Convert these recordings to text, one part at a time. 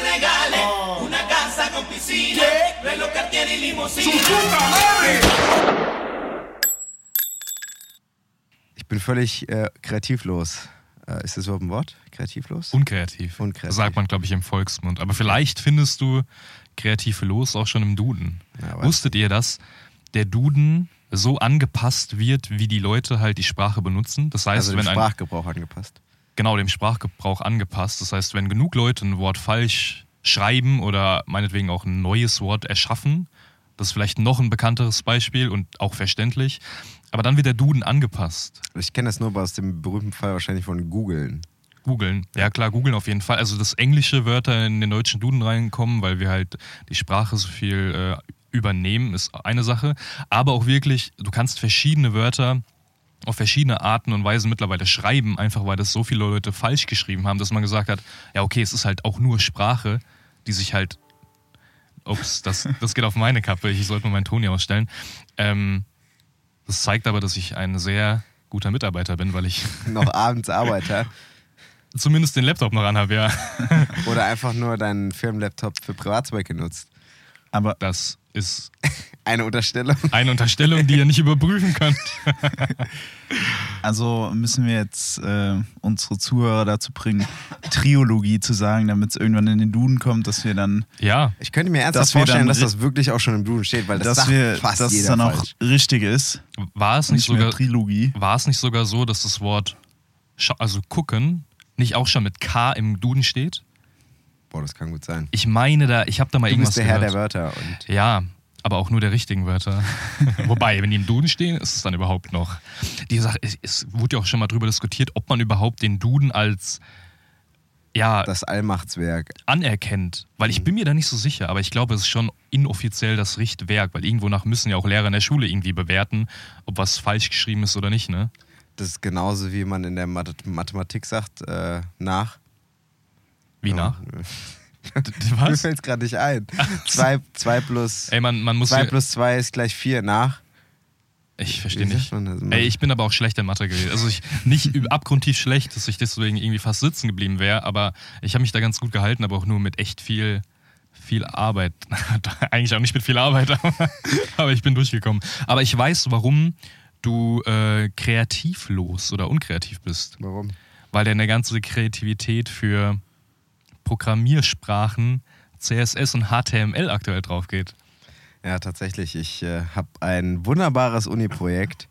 le regale una casa con piscina, reloj Cartier y limusina. Ich bin völlig äh, kreativlos. Äh, ist das überhaupt ein Wort? Kreativlos? Unkreativ. Unkreativ. Sagt man, glaube ich, im Volksmund. Aber vielleicht findest du kreative Los auch schon im Duden. Ja, Wusstet ihr, dass der Duden so angepasst wird, wie die Leute halt die Sprache benutzen? Das heißt, also wenn ein Sprachgebrauch angepasst. Genau dem Sprachgebrauch angepasst. Das heißt, wenn genug Leute ein Wort falsch schreiben oder meinetwegen auch ein neues Wort erschaffen, das ist vielleicht noch ein bekannteres Beispiel und auch verständlich, aber dann wird der Duden angepasst. Ich kenne das nur aus dem berühmten Fall wahrscheinlich von Googeln. Googeln. Ja klar, googeln auf jeden Fall. Also dass englische Wörter in den deutschen Duden reinkommen, weil wir halt die Sprache so viel äh, übernehmen, ist eine Sache. Aber auch wirklich, du kannst verschiedene Wörter auf verschiedene Arten und Weisen mittlerweile schreiben, einfach weil das so viele Leute falsch geschrieben haben, dass man gesagt hat, ja okay, es ist halt auch nur Sprache, die sich halt, ups, das, das geht auf meine Kappe, ich sollte mal meinen Ton hier ausstellen. Ähm, das zeigt aber, dass ich ein sehr guter Mitarbeiter bin, weil ich Noch abends Arbeiter. zumindest den Laptop noch anhabe, ja. Oder einfach nur deinen Firmenlaptop für Privatzwecke nutzt. Aber Das ist Eine Unterstellung. eine Unterstellung, die ihr nicht überprüfen könnt. also müssen wir jetzt äh, unsere Zuhörer dazu bringen, Triologie zu sagen, damit es irgendwann in den Duden kommt, dass wir dann, Ja, Ich könnte mir ernsthaft Dass vorstellen, dass das wirklich auch schon im Duden steht, weil das dass sagt wir, fast dass es jeder dann auch falsch. richtig ist. war es nicht sogar, Trilogie. war es nicht sogar so, dass das Wort, also gucken, nicht auch schon mit K im Duden steht? Boah, das kann gut sein. Ich meine da, ich habe da mal Du irgendwas bist der Herr gehört. der Wörter und Ja, aber auch nur der richtigen Wörter. Wobei, wenn die im Duden stehen, ist es dann überhaupt noch. Die Sache, es, wurde ja auch schon mal drüber diskutiert, ob man überhaupt den Duden als ja, das Allmachtswerk. anerkennt. Weil ich bin mir da nicht so sicher, aber ich glaube, es ist schon inoffiziell das Richtwerk, weil irgendwo nach müssen ja auch Lehrer in der Schule irgendwie bewerten, ob was falsch geschrieben ist oder nicht, ne? Das ist genauso wie man in der Math Mathematik sagt, äh, nach. Wie Ja. Nach? Mir Was? fällt es gerade nicht ein. 2 zwei plus Ey, man, man. 2 plus 2 ist gleich 4 nach. ich verstehe nicht. Ey, ich bin aber auch schlecht in Mathe gewesen. Also ich nicht abgrundtief schlecht, dass ich deswegen irgendwie fast sitzen geblieben wäre, aber ich habe mich da ganz gut gehalten, aber auch nur mit echt viel, viel Arbeit. Eigentlich auch nicht mit viel Arbeit, aber, aber ich bin durchgekommen. Aber ich weiß, warum du äh, kreativlos oder unkreativ bist. Warum? Weil deine ganze Kreativität für Programmiersprachen, CSS und HTML aktuell drauf geht. Ja, tatsächlich. Ich äh, habe ein wunderbares Uni-Projekt,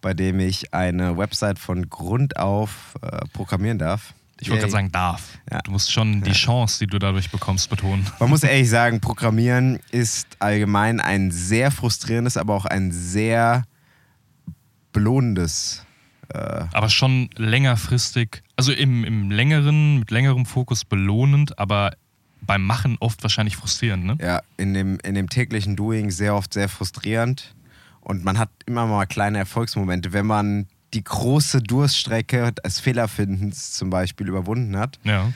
bei dem ich eine Website von Grund auf äh, programmieren darf. Ich wollte gerade sagen, darf. Ja. Du musst schon die Ja. Chance, die du dadurch bekommst, betonen. Man muss ehrlich sagen, Programmieren ist allgemein ein sehr frustrierendes, aber auch ein sehr belohnendes. Äh, Aber schon längerfristig, also im, im längeren, mit längerem Fokus belohnend, aber beim Machen oft wahrscheinlich frustrierend, ne? ja, in dem, in dem täglichen Doing sehr oft sehr frustrierend. Und man hat immer mal kleine Erfolgsmomente, wenn man die große Durststrecke des Fehlerfindens zum Beispiel überwunden hat. Ja.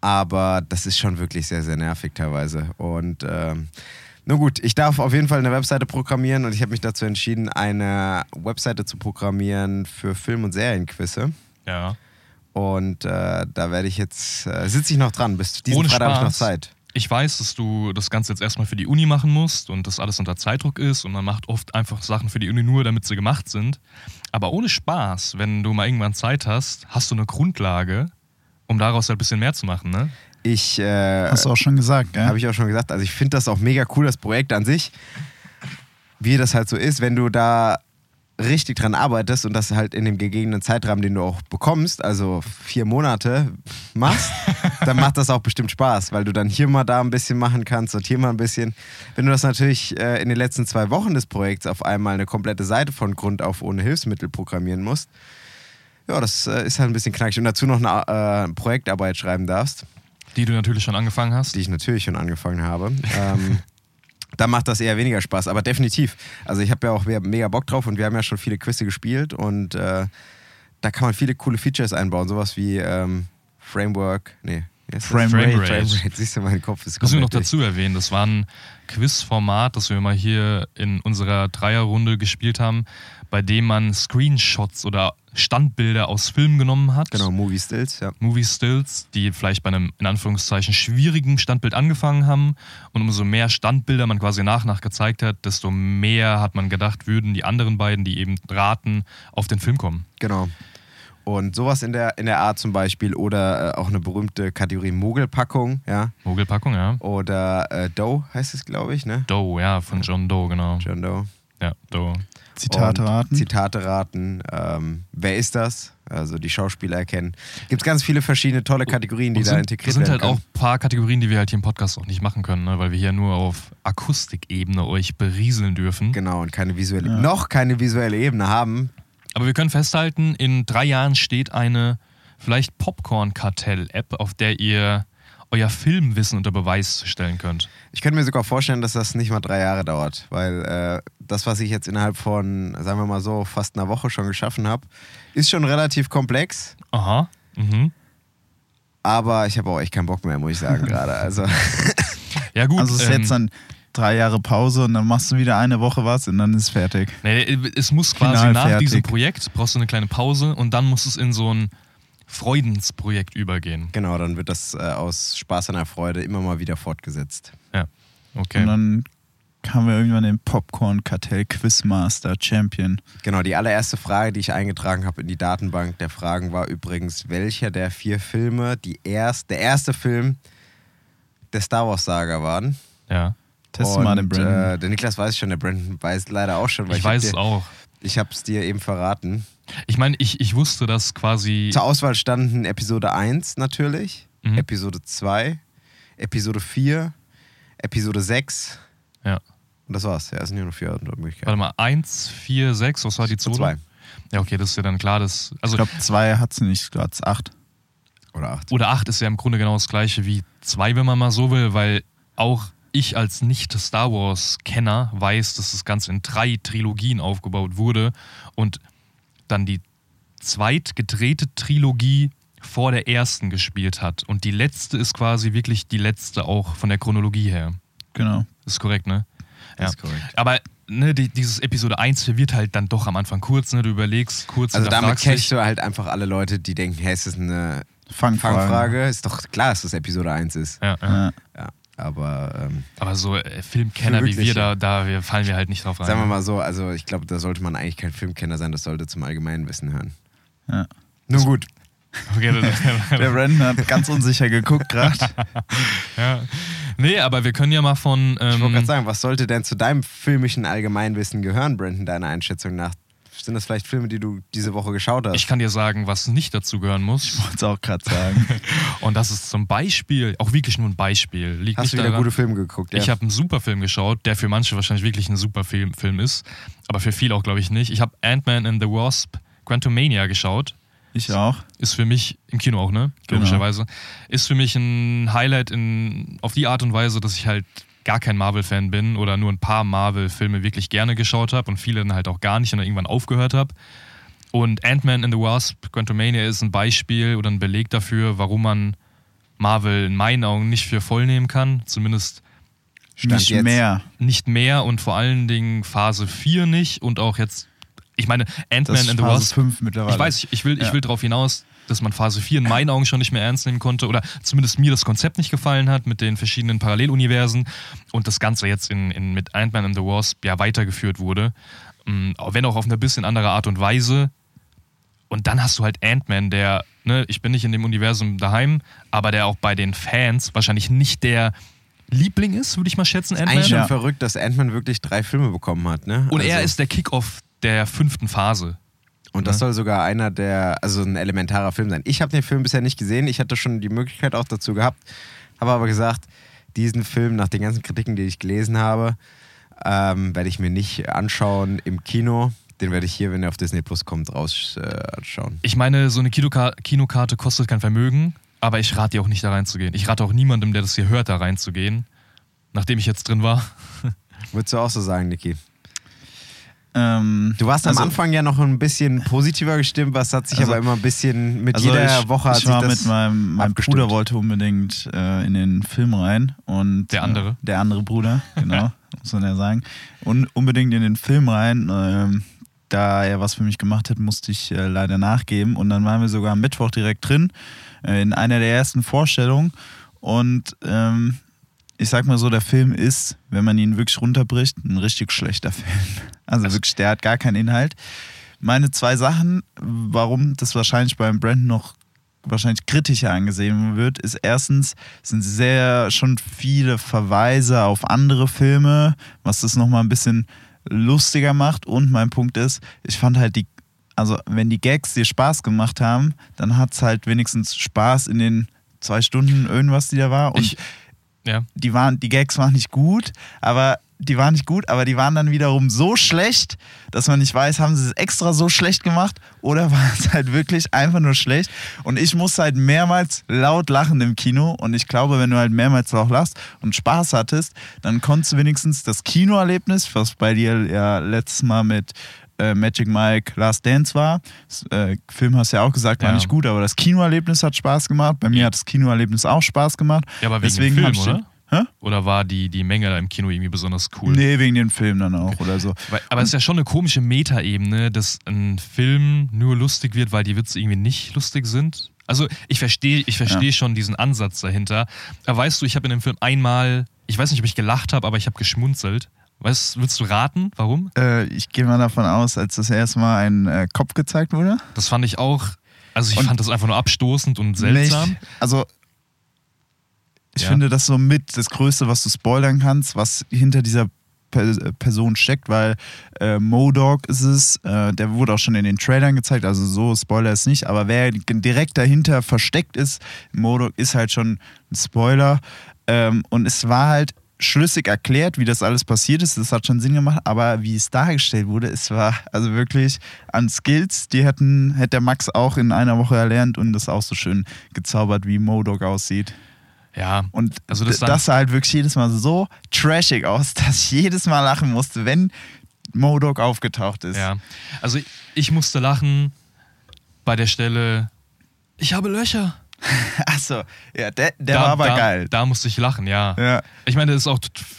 aber das ist schon wirklich sehr, sehr nervig teilweise. Und ähm, nun gut, ich darf auf jeden Fall eine Webseite programmieren und ich habe mich dazu entschieden, eine Webseite zu programmieren für Film- und Serienquizze. Ja. Und äh, da werde ich jetzt, äh, sitze ich noch dran, bis diesen Ohne Freitag habe ich noch. Zeit. Ich weiß, dass du das Ganze jetzt erstmal für die Uni machen musst und das alles unter Zeitdruck ist und man macht oft einfach Sachen für die Uni nur, damit sie gemacht sind. Aber ohne Spaß, wenn du mal irgendwann Zeit hast, hast du eine Grundlage, um daraus ein bisschen mehr zu machen, ne? Ich äh, Hast du auch schon gesagt, gell? Habe ich auch schon gesagt. Also ich finde das auch mega cool, das Projekt an sich. Wie das halt so ist, wenn du da richtig dran arbeitest und das halt in dem gegebenen Zeitrahmen, den du auch bekommst, also vier Monate machst, dann macht das auch bestimmt Spaß, weil du dann hier mal da ein bisschen machen kannst und hier mal ein bisschen. Wenn du das natürlich äh, in den letzten zwei Wochen des Projekts auf einmal eine komplette Seite von Grund auf ohne Hilfsmittel programmieren musst, ja, das äh, ist halt ein bisschen knackig. Und dazu noch eine äh, Projektarbeit schreiben darfst Die du natürlich schon angefangen hast. die ich natürlich schon angefangen habe. ähm, da macht das eher weniger Spaß, aber definitiv. Also ich habe ja auch mega Bock drauf und wir haben ja schon viele Quizze gespielt und äh, da kann man viele coole Features einbauen, sowas wie ähm, Framework, nee? Frame Frame Rate. Frame Rate. Siehst du, mein Kopf ist Müssen wir noch dazu erwähnen, das war ein Quizformat, das wir mal hier in unserer Dreierrunde gespielt haben, bei dem man Screenshots oder Standbilder aus Filmen genommen hat. Genau, Movie Stills, ja. Movie Stills, die vielleicht bei einem in Anführungszeichen schwierigen Standbild angefangen haben. Und umso mehr Standbilder man quasi nach nach gezeigt hat, desto mehr hat man gedacht, würden die anderen beiden, die eben raten, auf den Film kommen. Genau. Und sowas in der, in der Art zum Beispiel oder äh, auch eine berühmte Kategorie Mogelpackung, ja. Mogelpackung, ja. Oder äh, Doe heißt es, glaube ich, ne? Doe, ja, von John Doe, genau. John Doe. Ja, Doe. Zitate raten. Zitate raten. Ähm, wer ist das? Also die Schauspieler erkennen. Gibt es ganz viele verschiedene tolle Kategorien, die Und da sind, integriert das sind werden halt auch ein paar Kategorien, die wir halt hier im Podcast auch nicht machen können, ne? weil wir hier nur auf Akustikebene euch berieseln dürfen. Genau, und keine visuelle, Ja. noch keine visuelle Ebene haben. Aber wir können festhalten, in drei Jahren steht eine vielleicht Popcorn-Kartell-App, auf der ihr euer Filmwissen unter Beweis stellen könnt. Ich könnte mir sogar vorstellen, dass das nicht mal drei Jahre dauert, weil äh, das, was ich jetzt innerhalb von, sagen wir mal so, fast einer Woche schon geschaffen habe, ist schon relativ komplex. Aha. Mhm. Aber ich habe auch echt keinen Bock mehr, muss ich sagen, gerade. Also, Ja, gut. Also es ist ähm, jetzt dann drei Jahre Pause und dann machst du wieder eine Woche was und dann ist es fertig. Nee, es muss quasi Final nach fertig. diesem Projekt, brauchst du eine kleine Pause und dann muss es in so ein Freudensprojekt übergehen. genau, dann wird das äh, aus Spaß an der Freude immer mal wieder fortgesetzt. Ja, Und okay. dann haben wir irgendwann den Popcorn-Kartell Quizmaster Champion. Genau, die allererste Frage, die ich eingetragen habe in die Datenbank der Fragen, war übrigens, welcher der vier Filme die erst, der erste Film der Star Wars-Saga waren. Ja, Teste mal den Brandon. Äh, der Niklas weiß schon, der Brandon weiß leider auch schon, weil ich ich, weiß dir, es auch. ich habe es dir eben verraten. Ich meine, ich, ich wusste, dass quasi. Zur Auswahl standen Episode 1 natürlich, Mhm. Episode 2, Episode 4, Episode 6 Ja. und das war's. Ja, es sind nur noch vier Möglichkeiten. Warte mal, 1, 4, 6, was war die zweite? Zwei Ja, okay, das ist ja dann klar. Das, also, Ich glaube, zwei hat sie nicht, es acht. oder acht. oder 8 ist ja im Grunde genau das gleiche wie 2, wenn man mal so will, weil auch ich als nicht-Star Wars-Kenner weiß, dass das Ganze in drei Trilogien aufgebaut wurde und dann die zweitgedrehte Trilogie vor der ersten gespielt hat. Und die letzte ist quasi wirklich die letzte auch von der Chronologie her. Genau. Ist korrekt, ne? Das ist korrekt. Aber ne, die, dieses Episode 1 verwirrt halt dann doch am Anfang kurz, ne? Du überlegst kurz Also damit catchst du halt einfach alle Leute, die denken, hey, ist das eine Fangfrage. Fangfrage? Ist doch klar, dass das Episode 1 ist. ja, ja. Ja. Aber ähm, Aber so äh, Filmkenner wie wir, da, da wir, fallen wir halt nicht drauf rein. sagen wir mal so, also ich glaube, da sollte man eigentlich kein Filmkenner sein, das sollte zum allgemeinen Wissen hören. Ja. Nun gut. Okay, Der Brandon hat ganz unsicher geguckt gerade. ja. Nee, aber wir können ja mal von. Ich wollte Ähm, gerade sagen, was sollte denn zu deinem filmischen Allgemeinwissen gehören, Brandon, deiner Einschätzung nach? Sind das vielleicht Filme, die du diese Woche geschaut hast? ich kann dir sagen, was nicht dazu gehören muss. Wollte es auch gerade sagen. Und das ist zum Beispiel, auch wirklich nur ein Beispiel. Liegt Hast du wieder daran, gute Filme geguckt? Ich habe einen super Film geschaut, der für manche wahrscheinlich wirklich ein super Film, Film ist, aber für viele auch, glaube ich, nicht. Ich habe Ant-Man and the Wasp Quantumania geschaut. Ich auch. Ist für mich, im Kino auch, ne? Genau. Logischerweise. Ist für mich ein Highlight in, auf die Art und Weise, dass ich halt gar kein Marvel-Fan bin oder nur ein paar Marvel-Filme wirklich gerne geschaut habe und viele dann halt auch gar nicht und dann irgendwann aufgehört habe. Und Ant-Man and the Wasp Quantumania ist ein Beispiel oder ein Beleg dafür, warum man Marvel in meinen Augen nicht für voll nehmen kann. Zumindest Stand nicht jetzt. mehr. nicht mehr und vor allen Dingen Phase 4 nicht und auch jetzt, ich meine, Ant-Man and the Phase Wasp 5 mittlerweile. ich weiß, ich- will, ich Ja. will darauf hinaus, dass man Phase 4 in meinen Augen schon nicht mehr ernst nehmen konnte oder zumindest mir das Konzept nicht gefallen hat mit den verschiedenen Paralleluniversen und das Ganze jetzt in, in, mit Ant-Man and the Wasp ja weitergeführt wurde. Mm, auch Wenn auch auf eine bisschen andere Art und Weise. Und dann hast du halt Ant-Man, der, ne, ich bin nicht in dem Universum daheim, aber der auch bei den Fans wahrscheinlich nicht der Liebling ist, würde ich mal schätzen, Eigentlich Ant-Man. schon Ja. verrückt, dass Ant-Man wirklich drei Filme bekommen hat, ne? Und er Also- ist der Kickoff der fünften Phase. Und das Ne? soll sogar einer der, also ein elementarer Film sein. Ich habe den Film bisher nicht gesehen. Ich hatte schon die Möglichkeit auch dazu gehabt, habe aber gesagt, diesen Film nach den ganzen Kritiken, die ich gelesen habe, ähm, werde ich mir nicht anschauen im Kino. Den werde ich hier, wenn er auf Disney Plus kommt, raus äh, anschauen. Ich meine, so eine Kinoka Kinokarte kostet kein Vermögen, aber ich rate dir auch nicht da reinzugehen. Ich rate auch niemandem, der das hier hört, da reinzugehen. Nachdem ich jetzt drin war. Würdest du auch so sagen, Niki? Ähm, Du warst am also- Anfang ja noch ein bisschen positiver gestimmt, was hat sich Also- aber immer ein bisschen mit Also jeder ich, Woche hat ich war mit meinem, mein. Bruder wollte unbedingt äh, in den Film rein und Der andere? Äh, der andere Bruder, genau, muss man ja sagen. Und unbedingt in den Film rein. Ähm, da er was für mich gemacht hat, musste ich äh, leider nachgeben. Und dann waren wir sogar am Mittwoch direkt drin, äh, in einer der ersten Vorstellungen. Und ähm, ich sag mal so, der Film ist, wenn man ihn wirklich runterbricht, ein richtig schlechter Film. Also wirklich, der hat gar keinen Inhalt. Meine zwei Sachen, warum das wahrscheinlich beim Brandon noch wahrscheinlich kritischer angesehen wird, ist erstens sind sehr schon viele Verweise auf andere Filme, was das nochmal ein bisschen lustiger macht. Und mein Punkt ist, ich fand halt die, also wenn die Gags dir Spaß gemacht haben, dann hat es halt wenigstens Spaß in den zwei Stunden irgendwas, die da war. Und Ich, ja. die waren, die Gags waren nicht gut, aber die waren nicht gut, aber die waren dann wiederum so schlecht, dass man nicht weiß, haben sie es extra so schlecht gemacht oder war es halt wirklich einfach nur schlecht. Und ich musste halt mehrmals laut lachen im Kino und ich glaube, wenn du halt mehrmals auch lachst und Spaß hattest, dann konntest du wenigstens das Kinoerlebnis, was bei dir ja letztes Mal mit äh, Magic Mike Last Dance war. Das, äh, Film hast du ja auch gesagt, war Ja. nicht gut, aber das Kinoerlebnis hat Spaß gemacht. Bei mir hat das Kinoerlebnis auch Spaß gemacht. Ja, aber wegen Deswegen dem Film, ich oder? Hä? Oder war die, die Menge da im Kino irgendwie besonders cool? Nee, wegen dem Film dann auch oder so. Weil, aber es ist ja schon eine komische Metaebene, dass ein Film nur lustig wird, weil die Witze irgendwie nicht lustig sind. Also ich verstehe ich verstehe schon diesen Ansatz dahinter. Aber weißt du, ich habe in dem Film einmal, ich weiß nicht, ob ich gelacht habe, aber ich habe geschmunzelt. Weißt, willst du raten, warum? Äh, ich gehe mal davon aus, als das erste Mal ein äh, Kopf gezeigt wurde. Das fand ich auch, also ich Und- fand das einfach nur abstoßend und seltsam. Nicht, also ich Ja. finde das so mit das Größte, was du spoilern kannst, was hinter dieser Per- Person steckt, weil äh, Modog ist es, äh, der wurde auch schon in den Trailern gezeigt, also so Spoiler ist nicht, aber wer direkt dahinter versteckt ist, Modog ist halt schon ein Spoiler ähm, und es war halt schlüssig erklärt, wie das alles passiert ist, das hat schon Sinn gemacht, aber wie es dargestellt wurde, es war also wirklich an Skills, die hätten, hätte der Max auch in einer Woche erlernt und das auch so schön gezaubert, wie Modog aussieht. Ja, Und Also das das, sah halt wirklich jedes Mal so trashig aus, dass ich jedes Mal lachen musste, wenn Modok aufgetaucht ist. ja. Also ich musste lachen bei der Stelle, ich habe Löcher. Achso, ja, der, der da, war aber da, geil. Da musste ich lachen, ja. Ja. Ich meine, das ist auch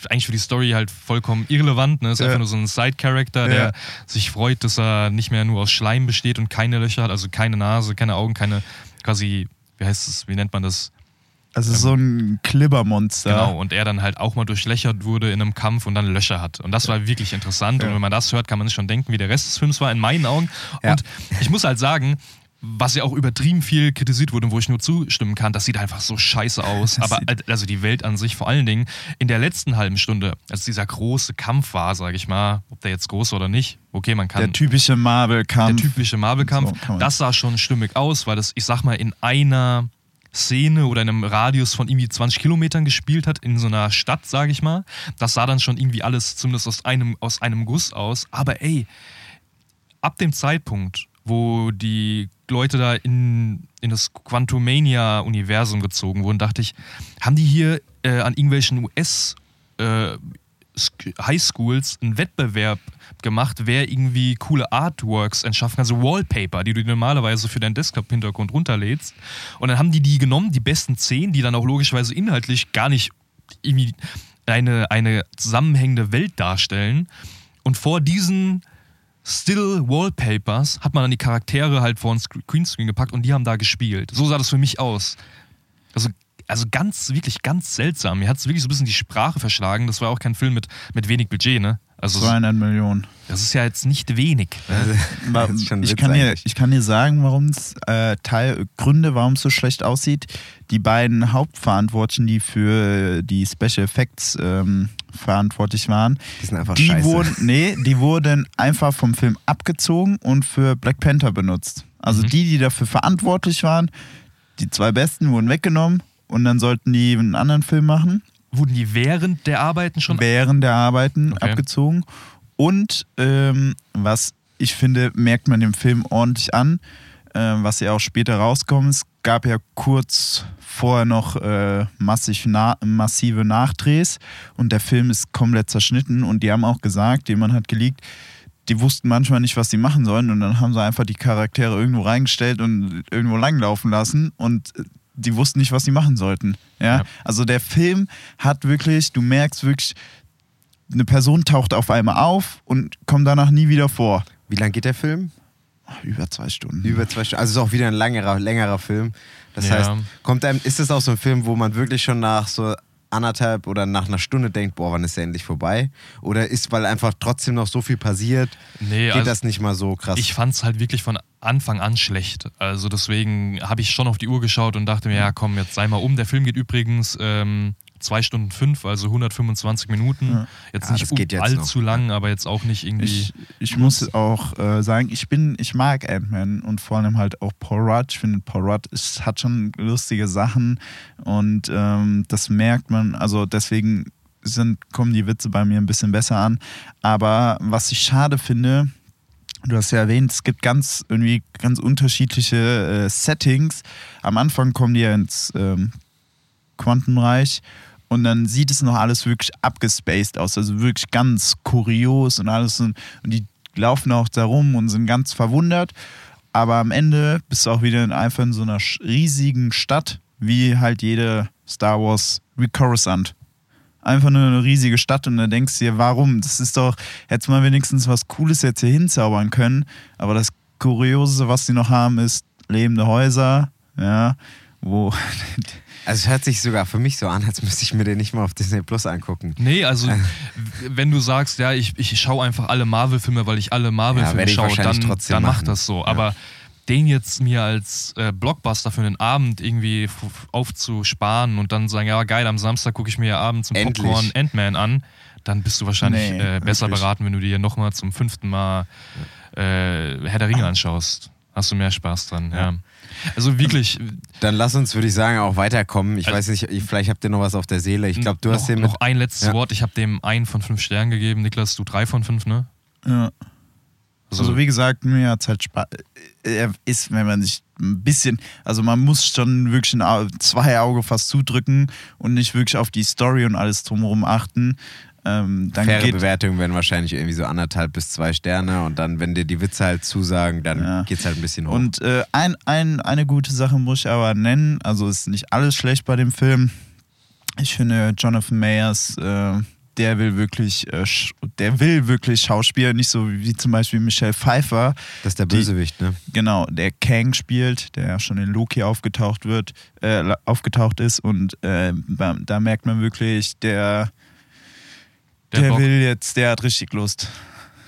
eigentlich für die Story halt vollkommen irrelevant. Ne? Ist Ja. einfach nur so ein Side-Character, der Ja. sich freut, dass er nicht mehr nur aus Schleim besteht und keine Löcher hat, also keine Nase, keine Augen, keine quasi, wie heißt es, wie nennt man das? Also so ein Klibbermonster. Genau. Und er dann halt auch mal durchlöchert wurde in einem Kampf und dann Löcher hat. Und das war wirklich interessant. Und wenn man das hört, kann man sich schon denken, wie der Rest des Films war, in meinen Augen. Und ich muss halt sagen, was ja auch übertrieben viel kritisiert wurde und wo ich nur zustimmen kann, das sieht einfach so scheiße aus. Das Aber also die Welt an sich vor allen Dingen in der letzten halben Stunde, als dieser große Kampf war, sage ich mal, ob der jetzt groß war oder nicht, okay, man kann Der typische Marvel-Kampf. der typische Marvel-Kampf, So das sah schon stimmig aus, weil das, ich sag mal, in einer Szene oder in einem Radius von irgendwie 20 Kilometern gespielt hat, in so einer Stadt, sage ich mal. Das sah dann schon irgendwie alles zumindest aus einem, aus einem Guss aus. Aber ey, ab dem Zeitpunkt, wo die Leute da in, in das Quantumania-Universum gezogen wurden, dachte ich, haben die hier äh, an irgendwelchen US- äh, Highschools einen Wettbewerb gemacht, wer irgendwie coole Artworks entschaffen kann, also Wallpaper, die du normalerweise für deinen Desktop-Hintergrund runterlädst. Und dann haben die die genommen, die besten zehn, die dann auch logischerweise inhaltlich gar nicht irgendwie eine, eine zusammenhängende Welt darstellen. Und vor diesen Still Wallpapers hat man dann die Charaktere halt vor Sc- Greenscreen gepackt und die haben da gespielt. So sah das für mich aus. Also, also ganz, wirklich ganz seltsam. Mir hat es wirklich so ein bisschen die Sprache verschlagen. Das war auch kein Film mit, mit wenig Budget, ne? Also, 200 Millionen. das ist ja jetzt nicht wenig. Ne? Schon ein ich, kann dir, ich kann dir sagen, warum es äh, Teil Gründe, warum es so schlecht aussieht. Die beiden Hauptverantwortlichen, die für die Special Effects ähm, verantwortlich waren, Die sind einfach die scheiße. wurden, nee, die wurden einfach vom Film abgezogen und für Black Panther benutzt. Also Mhm. die, die dafür verantwortlich waren, die zwei besten wurden weggenommen und dann sollten die einen anderen Film machen Wurden die während der Arbeiten schon. während der Arbeiten Okay. abgezogen. Und ähm, was ich finde, merkt man dem Film ordentlich an, äh, was ja auch später rauskommt. Es gab ja kurz vorher noch äh, massiv na massive Nachdrehs und der Film ist komplett zerschnitten und die haben auch gesagt, jemand hat geleakt, die wussten manchmal nicht, was sie machen sollen und dann haben sie einfach die Charaktere irgendwo reingestellt und irgendwo langlaufen lassen und die wussten nicht, was sie machen sollten. Ja? Ja. Also der Film hat wirklich, du merkst wirklich, eine Person taucht auf einmal auf und kommt danach nie wieder vor. Wie lang geht der Film? Über zwei Stunden. Über zwei Stunden. Also es ist auch wieder ein längerer, längerer Film. Das Ja. heißt, kommt einem, ist das auch so ein Film, wo man wirklich schon nach so anderthalb oder nach einer Stunde denkt, boah, wann ist der endlich vorbei? Oder ist, weil einfach trotzdem noch so viel passiert, Nee, geht also das nicht mal so krass? ich fand es halt wirklich von Anfang an schlecht. Also deswegen habe ich schon auf die Uhr geschaut und dachte mir, ja komm, jetzt sei mal um. Der Film geht übrigens ähm, zwei Stunden fünf, also 125 Minuten. Ja. Jetzt Ja, nicht das geht jetzt allzu noch. lang, aber jetzt auch nicht irgendwie. Ich, ich muss auch äh, sagen, ich bin, ich mag Ant-Man und vor allem halt auch Paul Rudd. Ich finde, Paul Rudd ist, hat schon lustige Sachen und ähm, das merkt man, also deswegen sind, kommen die Witze bei mir ein bisschen besser an. Aber was ich schade finde, du hast ja erwähnt, es gibt ganz irgendwie ganz unterschiedliche äh, Settings. Am Anfang kommen die ja ins ähm, Quantenreich und dann sieht es noch alles wirklich abgespaced aus, also wirklich ganz kurios und alles und, die laufen auch da rum und sind ganz verwundert. Aber am Ende bist du auch wieder in, einfach in so einer riesigen Stadt, wie halt jede Star Wars, wie. Einfach nur eine riesige Stadt und dann denkst du dir, warum? Das ist doch, hätte man wenigstens was Cooles jetzt hier hinzaubern können. Aber das Kuriose, was sie noch haben, ist lebende Häuser, ja, wo also es hört sich sogar für mich so an, als müsste ich mir den nicht mal auf Disney Plus angucken. Nee, also w- wenn du sagst, ja, ich, ich schaue einfach alle Marvel-Filme, weil ich alle Ja, Marvel-Filme ich schaue, dann, dann mach machen. das so. Ja. Aber den jetzt mir als äh, Blockbuster für einen Abend irgendwie aufzusparen und dann sagen, ja geil, am Samstag gucke ich mir ja abends zum Endlich. Popcorn Ant-Man an, dann bist du wahrscheinlich Nee, äh, besser wirklich. beraten, wenn du dir nochmal zum fünften Mal äh, Herr der Ringe anschaust. Hast du mehr Spaß dran, ja. Also wirklich, Dann lass uns, würde ich sagen, auch weiterkommen. Ich Also- weiß nicht, ich- vielleicht habt ihr noch was auf der Seele. Ich glaube, du noch, hast den mit. noch ein letztes Ja. Wort. Ich habe dem einen von fünf Sternen gegeben. Niklas, du drei von fünf, ne? Ja. Also wie gesagt, mir hat halt Spaß. Er ist, wenn man sich ein bisschen, also man muss schon wirklich ein zwei Auge fast zudrücken und nicht wirklich auf die Story und alles drumherum achten. Ähm, Faire Bewertungen werden wahrscheinlich irgendwie so anderthalb bis zwei Sterne und dann, wenn dir die Witze halt zusagen, dann Ja. geht's halt ein bisschen hoch. Und äh, ein, ein, eine gute Sache muss ich aber nennen, also ist nicht alles schlecht bei dem Film. Ich finde Jonathan Mayers, äh, der will wirklich, äh, der will wirklich Schauspieler, nicht so wie zum Beispiel Michelle Pfeiffer, das ist der die- Bösewicht, ne? genau, der Kang spielt, der ja schon in Loki aufgetaucht wird, äh, aufgetaucht ist und äh, da merkt man wirklich, der, Der der, will jetzt, der hat richtig Lust.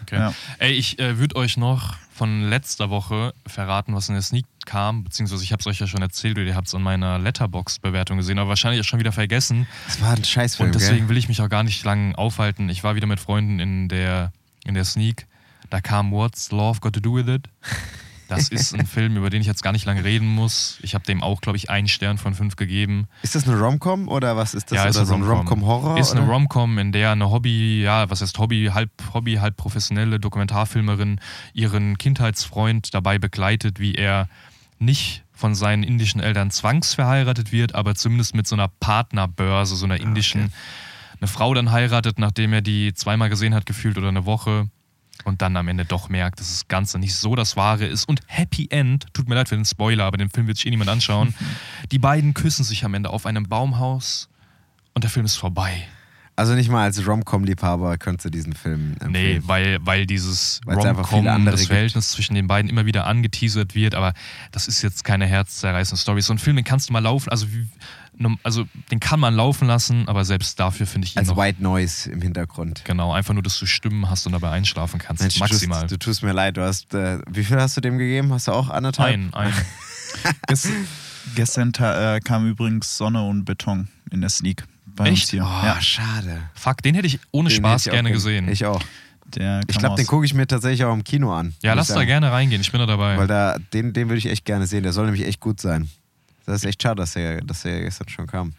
Okay. Ja. Ey, ich äh, würde euch noch von letzter Woche verraten, was in der Sneak kam, beziehungsweise ich habe es euch ja schon erzählt oder ihr habt es an meiner Letterbox-Bewertung gesehen, aber wahrscheinlich auch schon wieder vergessen. Das war ein Scheißfilm, Und deswegen gell? will ich mich auch gar nicht lang aufhalten. Ich war wieder mit Freunden in der, in der Sneak. Da kam What's Love Got to Do With It? Das ist ein Film, über den ich jetzt gar nicht lange reden muss. Ich habe dem auch, glaube ich, einen Stern von fünf gegeben. Ist das eine Romcom oder was ist das? ja, oder ist eine so ein Romcom. Romcom-Horror? Ist eine oder? Romcom, in der eine Hobby, ja, was heißt Hobby, halb Hobby, halb professionelle Dokumentarfilmerin ihren Kindheitsfreund dabei begleitet, wie er nicht von seinen indischen Eltern zwangsverheiratet wird, aber zumindest mit so einer Partnerbörse, so einer indischen, eine Frau dann heiratet, nachdem er die zweimal gesehen hat, gefühlt oder eine Woche. Und dann am Ende doch merkt, dass das Ganze nicht so das Wahre ist. Und Happy End, tut mir leid für den Spoiler, aber den Film wird sich eh niemand anschauen. Die beiden küssen sich am Ende auf einem Baumhaus und der Film ist vorbei. Also nicht mal als Romcom-Liebhaber könntest du diesen Film empfehlen. Nee, weil, weil dieses Rom-Com, das gibt. Verhältnis zwischen den beiden immer wieder angeteasert wird, aber das ist jetzt keine herzzerreißende Story. So ein Film, den kannst du mal laufen, also, wie, also den kann man laufen lassen, aber selbst dafür finde ich ihn Als noch White Noise im Hintergrund. Genau, einfach nur, dass du Stimmen hast und dabei einschlafen kannst. Mensch, maximal. Du, tust, du tust mir leid, du hast, äh, wie viel hast du dem gegeben? Hast du auch anderthalb? ein, ein. Gest, gestern äh, kam übrigens Sonne und Beton in der Sneak. Bei Echt? Uns hier. Oh, Ja, schade. Fuck, den hätte ich ohne Den Spaß ich gerne gern- gesehen. Ich auch. der Ich glaube, den gucke ich mir tatsächlich auch im Kino an. ja, lass da gerne reingehen, ich bin da dabei. Weil da, den, den würde ich echt gerne sehen. Der soll nämlich echt gut sein. Das ist echt schade, dass der, dass der gestern schon kam.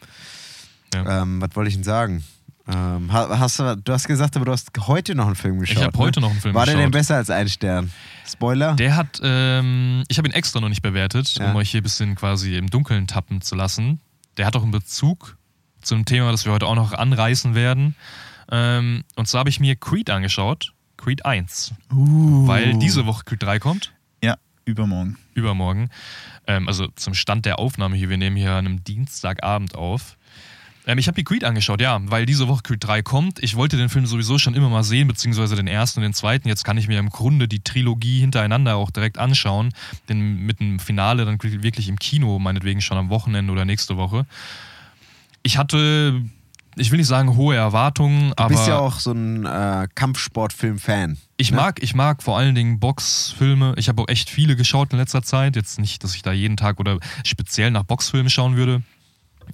Ja. Ähm, was wollte ich denn sagen? Ähm, ha- hast du, du hast gesagt, aber du hast heute noch einen Film geschaut. ich habe heute ne? noch einen Film War der geschaut. denn besser als ein Stern? Spoiler? Der hat, ähm, ich habe ihn extra noch nicht bewertet, Ja. um euch hier ein bisschen quasi im Dunkeln tappen zu lassen. Der hat auch einen Bezug zum Thema, das wir heute auch noch anreißen werden. Ähm, und zwar habe ich mir Creed angeschaut, Creed 1. Uh. Weil diese Woche Creed 3 kommt. Ja, übermorgen. übermorgen. Ähm, also zum Stand der Aufnahme hier, wir nehmen hier an einem Dienstagabend auf. Ähm, ich habe die Creed angeschaut, ja, weil diese Woche Creed 3 kommt. Ich wollte den Film sowieso schon immer mal sehen, beziehungsweise den ersten und den zweiten. Jetzt kann ich mir im Grunde die Trilogie hintereinander auch direkt anschauen. Den, mit dem Finale dann wirklich im Kino, meinetwegen schon am Wochenende oder nächste Woche. Ich hatte, ich will nicht sagen hohe Erwartungen, Du aber. bist ja auch so ein äh, Kampfsportfilm-Fan. Ich ne? mag, ich mag vor allen Dingen Boxfilme. Ich habe auch echt viele geschaut in letzter Zeit. Jetzt nicht, dass ich da jeden Tag oder speziell nach Boxfilmen schauen würde.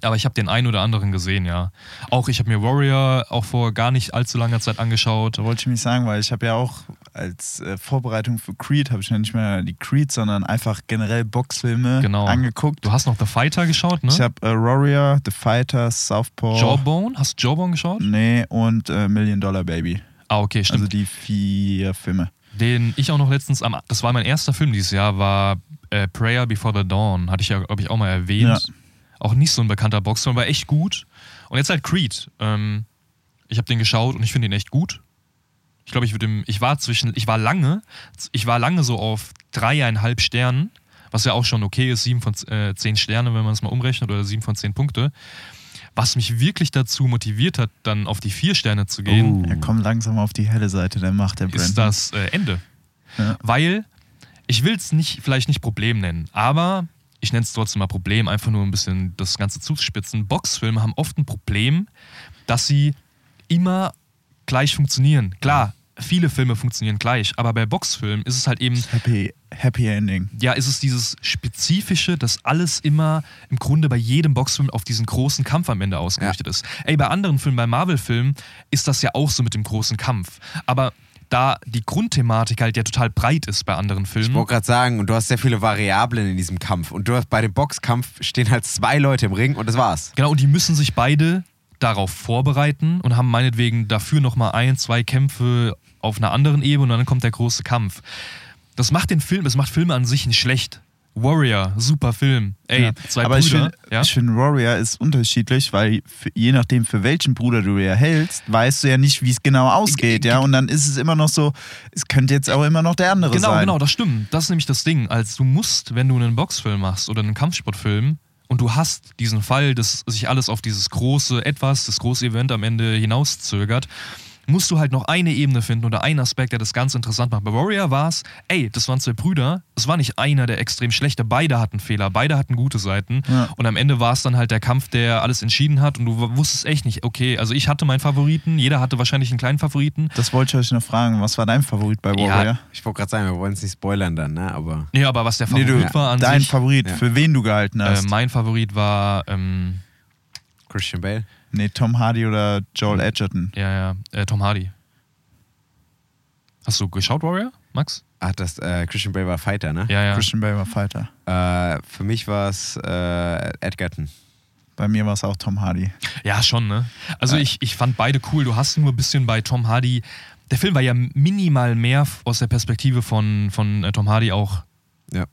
Aber ich habe den einen oder anderen gesehen, ja. Auch ich habe mir Warrior auch vor gar nicht allzu langer Zeit angeschaut. Da wollte ich mich sagen, weil ich habe ja auch als äh, Vorbereitung für Creed, habe ich ja nicht mehr die Creed, sondern einfach generell Boxfilme Genau. angeguckt. Du hast noch The Fighter geschaut, ne? Ich habe äh, Warrior, The Fighter, Southpaw. Jawbone? Hast du Jawbone geschaut? Nee, und äh, Million Dollar Baby. Ah, okay, stimmt. Also die vier Filme. Den ich auch noch letztens am, das war mein erster Film dieses Jahr, war äh, Prayer Before the Dawn. Hatte ich ja, glaube ich, auch mal erwähnt. Ja. Auch nicht so ein bekannter Boxfilm, war echt gut. Und jetzt halt Creed. Ähm, ich habe den geschaut und ich finde ihn echt gut. Ich glaube, ich würde ihm, ich war zwischen, ich war lange, ich war lange so auf dreieinhalb Sternen, was ja auch schon okay ist, sieben von äh, zehn Sterne, wenn man es mal umrechnet, oder sieben von zehn Punkte. Was mich wirklich dazu motiviert hat, dann auf die vier Sterne zu gehen, Oh. Er kommt langsam auf die helle Seite der Macht, der Brandon. ist das äh, Ende. Ja. Weil, ich will es nicht, vielleicht nicht Problem nennen, aber ich nenne es trotzdem mal Problem, einfach nur ein bisschen das Ganze zuspitzen. Boxfilme haben oft ein Problem, dass sie immer gleich funktionieren. Klar, viele Filme funktionieren gleich, aber bei Boxfilmen ist es halt eben Happy, Happy Ending. ja, ist es dieses Spezifische, dass alles immer im Grunde bei jedem Boxfilm auf diesen großen Kampf am Ende ausgerichtet ist. Ey, bei anderen Filmen, bei Marvel-Filmen, ist das ja auch so mit dem großen Kampf. Aber da die Grundthematik halt ja total breit ist bei anderen Ich Filmen. wollte gerade sagen, und du hast sehr viele Variablen in diesem Kampf. Und du hast bei dem Boxkampf stehen halt zwei Leute im Ring und das war's. Genau, und die müssen sich beide darauf vorbereiten und haben meinetwegen dafür nochmal ein, zwei Kämpfe auf einer anderen Ebene und dann kommt der große Kampf. Das macht den Film, es macht Filme an sich nicht schlecht. Warrior, super Film. Ey, Ja. zwei Aber ich Brüder. finde, ja? ich find, Warrior ist unterschiedlich, weil für, je nachdem, für welchen Bruder du ja hältst, weißt du ja nicht, wie es genau ausgeht, ja. Und dann ist es immer noch so, es könnte jetzt auch immer noch der andere Genau, sein. genau, das stimmt. Das ist nämlich das Ding. Als du musst, wenn du einen Boxfilm machst oder einen Kampfsportfilm und du hast diesen Fall, dass sich alles auf dieses große Etwas, das große Event am Ende hinauszögert, musst du halt noch eine Ebene finden oder einen Aspekt, der das ganz interessant macht. Bei Warrior war es, ey, das waren zwei Brüder, es war nicht einer, der extrem schlechte, beide hatten Fehler, beide hatten gute Seiten Ja. und am Ende war es dann halt der Kampf, der alles entschieden hat und du wusstest echt nicht, okay, also ich hatte meinen Favoriten, jeder hatte wahrscheinlich einen kleinen Favoriten. Das wollte ich euch noch fragen. Was war dein Favorit bei Warrior? Ja, ich wollte gerade sagen, wir wollen es nicht spoilern dann, ne? Aber Nee, aber was der Nee, Favorit du, war an dein sich, Favorit, Ja. für wen du gehalten äh, hast. mein Favorit war, ähm, Christian Bale. Nee, Tom Hardy oder Joel Edgerton. Ja, ja, äh, Tom Hardy. Hast du geschaut, Warrior, Max? Ach, das äh, Christian Bale war Fighter, ne? Ja, ja. Christian Bale war Fighter. Äh, für mich war es äh, Edgerton. Bei mir war es auch Tom Hardy. Ja, schon, ne? Also ich, ich fand beide cool. Du hast nur ein bisschen bei Tom Hardy. Der Film war ja minimal mehr aus der Perspektive von, von äh, Tom Hardy auch Ja.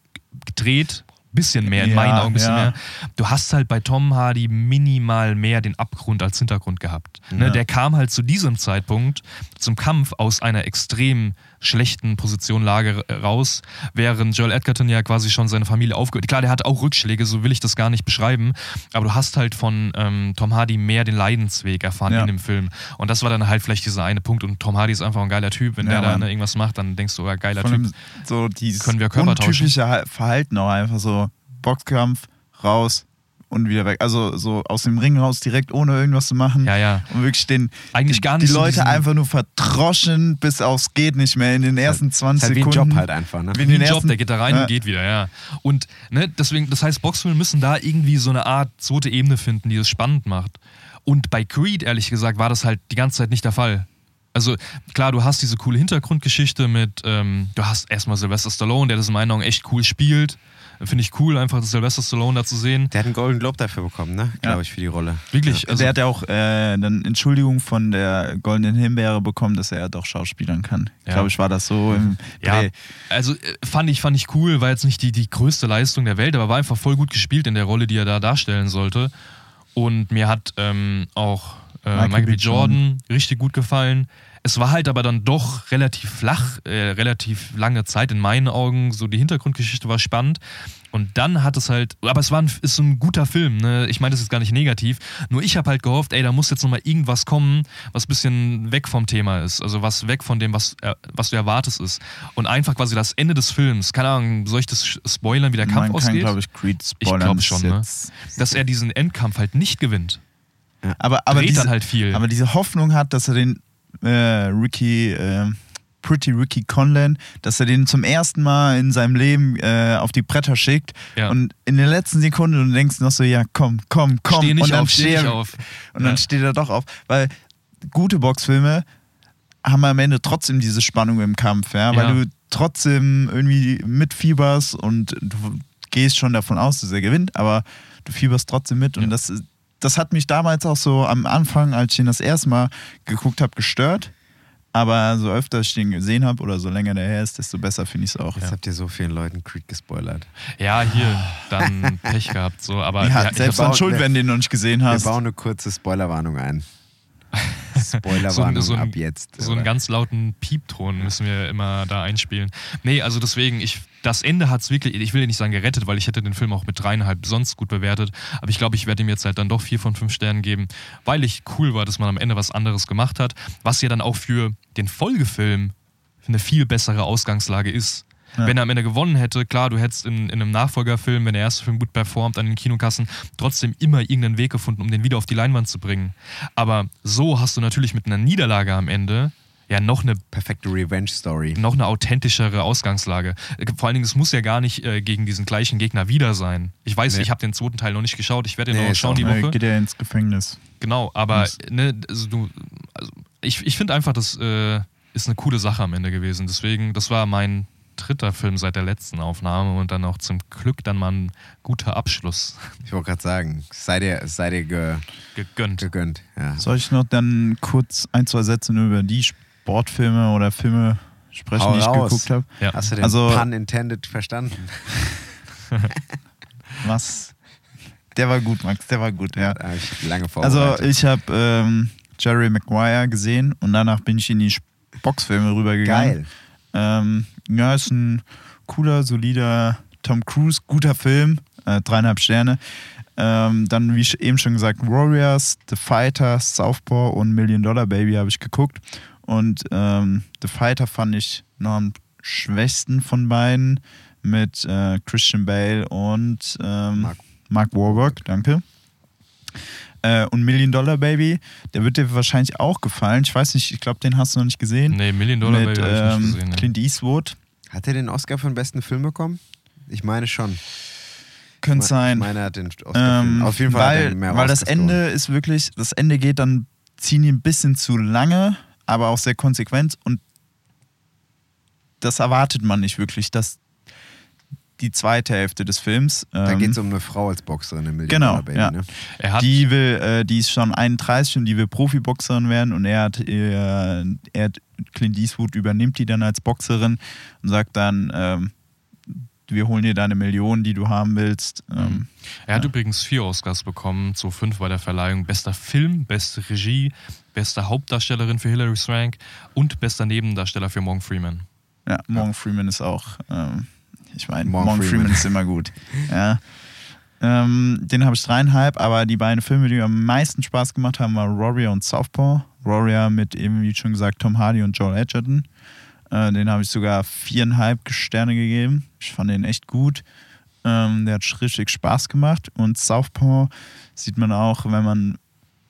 gedreht. Bisschen mehr, in Ja, meinen Augen ein bisschen ja. mehr. Du hast halt bei Tom Hardy minimal mehr den Abgrund als Hintergrund gehabt. Ne? Ja. Der kam halt zu diesem Zeitpunkt zum Kampf aus einer extrem schlechten Position Lage raus, während Joel Edgerton ja quasi schon seine Familie aufgehört. Klar, der hatte auch Rückschläge, so will ich das gar nicht beschreiben, aber du hast halt von ähm, Tom Hardy mehr den Leidensweg erfahren Ja. in dem Film. Und das war dann halt vielleicht dieser eine Punkt. Und Tom Hardy ist einfach ein geiler Typ. Wenn Ja, der da ne, irgendwas macht, dann denkst du, ja, geiler Von Typ. dem, so dieses Können wir Körper tauschen? untypische Ha- Verhalten auch einfach so Boxkampf, raus und wieder weg. Also so aus dem Ring raus direkt ohne irgendwas zu machen. Ja, ja. Und wirklich den, Eigentlich gar nicht die Leute einfach nur verdroschen bis aufs geht nicht mehr in den ersten 20 Ist halt wie ein Sekunden. Job halt einfach, ne? Wie ein Job, der geht da rein Ja. und geht wieder, ja. Und ne, deswegen, das heißt, Boxfilme müssen da irgendwie so eine Art zweite Ebene finden, die es spannend macht. Und bei Creed, ehrlich gesagt, war das halt die ganze Zeit nicht der Fall. Also klar, du hast diese coole Hintergrundgeschichte mit, ähm, du hast erstmal Sylvester Stallone, der das in meinen Augen echt cool spielt. Finde ich cool, einfach Sylvester Stallone da zu sehen. Der hat einen Golden Globe dafür bekommen, ne? Glaube ich, für die Rolle. Wirklich, also, der hat ja auch äh, dann Entschuldigung von der Goldenen Himbeere bekommen, dass er ja doch Schauspielern kann. Ja. Glaube ich, war das so im Ja, Dreh. also äh, fand ich, fand ich cool, war jetzt nicht die, die größte Leistung der Welt, aber war einfach voll gut gespielt in der Rolle, die er da darstellen sollte. Und mir hat ähm, auch äh, Michael Michael, B. Jordan richtig gut gefallen. es war halt aber dann doch relativ flach, äh, relativ lange Zeit in meinen Augen. So die Hintergrundgeschichte war spannend. Und dann hat es halt, aber es war ein, ist so ein guter Film, ne? Ich meine, das ist gar nicht negativ. Nur ich habe halt gehofft, ey, da muss jetzt nochmal irgendwas kommen, was ein bisschen weg vom Thema ist. Also was weg von dem, was, äh, was du erwartest ist. Und einfach quasi das Ende des Films, keine Ahnung, soll ich das spoilern, wie der Kampf Man ausgeht? kann, glaube ich, Creed Ich spoilern. glaub Das schon, ne? Dass er diesen Endkampf halt nicht gewinnt. Aber, aber, Dreht diese, halt viel. aber diese Hoffnung hat, dass er den äh, Ricky, äh, Pretty Ricky Conlan, dass er den zum ersten Mal in seinem Leben äh, auf die Bretter schickt Ja. und in der letzten Sekunde du denkst noch so, ja komm, komm, komm. Steh nicht und dann auf, steh er- auf. Und dann Ja. steht er doch auf. Weil gute Boxfilme haben am Ende trotzdem diese Spannung im Kampf, ja, weil Ja. du trotzdem irgendwie mitfieberst und du gehst schon davon aus, dass er gewinnt, aber du fieberst trotzdem mit und Ja. das, das hat mich damals auch so am Anfang, als ich ihn das erste Mal geguckt habe, gestört. Aber so öfter ich den gesehen habe oder so länger der her ist, desto besser finde ich es auch. Jetzt habt ihr so vielen Leuten Creed gespoilert. Ja, hier, dann Pech gehabt, so, aber Ja, ja, selbst dann schuld, wenn du den noch nicht gesehen Wir hast. bauen eine kurze Spoilerwarnung ein. Spoilerwarnung So so ein- ab jetzt. So einen ganz lauten Piepton müssen wir immer da einspielen. Nee, also deswegen, ich, das Ende hat es wirklich, ich will nicht sagen gerettet, weil ich hätte den Film auch mit dreieinhalb sonst gut bewertet. Aber ich glaube, ich werde ihm jetzt halt dann doch vier von fünf Sternen geben, weil ich cool war, dass man am Ende was anderes gemacht hat, was ja dann auch für den Folgefilm eine viel bessere Ausgangslage ist. Ja. Wenn er am Ende gewonnen hätte, klar, du hättest in, in einem Nachfolgerfilm, wenn der erste Film gut performt an den Kinokassen, trotzdem immer irgendeinen Weg gefunden, um den wieder auf die Leinwand zu bringen. Aber so hast du natürlich mit einer Niederlage am Ende ja noch eine Perfekte Revenge-Story. noch eine authentischere Ausgangslage. Vor allen Dingen, es muss ja gar nicht äh, gegen diesen gleichen Gegner wieder sein. Ich weiß, Nee. ich habe den zweiten Teil noch nicht geschaut, ich werde den Nee, noch schauen die Äh, Woche. geht er ins Gefängnis. Genau, aber ne, also du, also ich, ich finde einfach, das äh, ist eine coole Sache am Ende gewesen. Deswegen, das war mein dritter Film seit der letzten Aufnahme und dann auch zum Glück dann mal ein guter Abschluss Ich wollte gerade sagen, sei dir, sei dir ge, gegönnt. gegönnt. Ja. Soll ich noch dann kurz ein, zwei Sätze nur über die Sportfilme oder Filme sprechen, Hau die ich raus. geguckt habe? Ja. Hast du den Also- Pun intended verstanden? Was? Der war gut, Max, der war gut, ja. Ich lange Also ich habe ähm, Jerry Maguire gesehen und danach bin ich in die Boxfilme rübergegangen. Geil. Ähm, ja, ist ein cooler, solider Tom Cruise, guter Film, äh, dreieinhalb Sterne. Ähm, dann, wie ich eben schon gesagt, Warriors, The Fighter, Southpaw und Million Dollar Baby habe ich geguckt. Und ähm, The Fighter fand ich noch am schwächsten von beiden mit äh, Christian Bale und ähm, Mark- Mark Warburg, danke. Äh, und Million Dollar Baby, der wird dir wahrscheinlich auch gefallen. Ich weiß nicht, ich glaube, den hast du noch nicht gesehen. Nee, Million Dollar mit Baby habe ich nicht ähm, gesehen. ne. Clint Eastwood. Hat er den Oscar für den besten Film bekommen? Ich meine schon. Könnte sein. Ich meine, er hat den Oscar für Ähm, Auf jeden Fall hat weil, er mehr weil das. Ende ist wirklich, das Ende geht dann, ziehen die ein bisschen zu lange, aber auch sehr konsequent und das erwartet man nicht wirklich, dass die zweite Hälfte des Films. Da ähm, geht es um eine Frau als Boxerin im Million Genau, Baby, ja. ne? Er hat, die will, äh, die ist schon 31 und die will Profiboxerin werden und er hat, äh, er hat Clint Eastwood übernimmt die dann als Boxerin und sagt dann, ähm, wir holen dir deine Millionen, die du haben willst. Ähm, Er hat übrigens vier Oscars bekommen, so fünf bei der Verleihung. Bester Film, beste Regie, beste Hauptdarstellerin für Hilary Swank und bester Nebendarsteller für Morgan Freeman. Ja, Morgan Freeman ist auch, ähm, ich meine, Morgan Freeman. Freeman. ist immer gut. Ja. Ähm, den habe ich dreieinhalb, aber die beiden Filme, die mir am meisten Spaß gemacht haben, waren Warrior und Southpaw. Warrior mit eben, wie schon gesagt, Tom Hardy und Joel Edgerton. Äh, den habe ich sogar viereinhalb Sterne gegeben. Ich fand den echt gut. Ähm, der hat richtig Spaß gemacht. Und Southpaw sieht man auch, wenn man,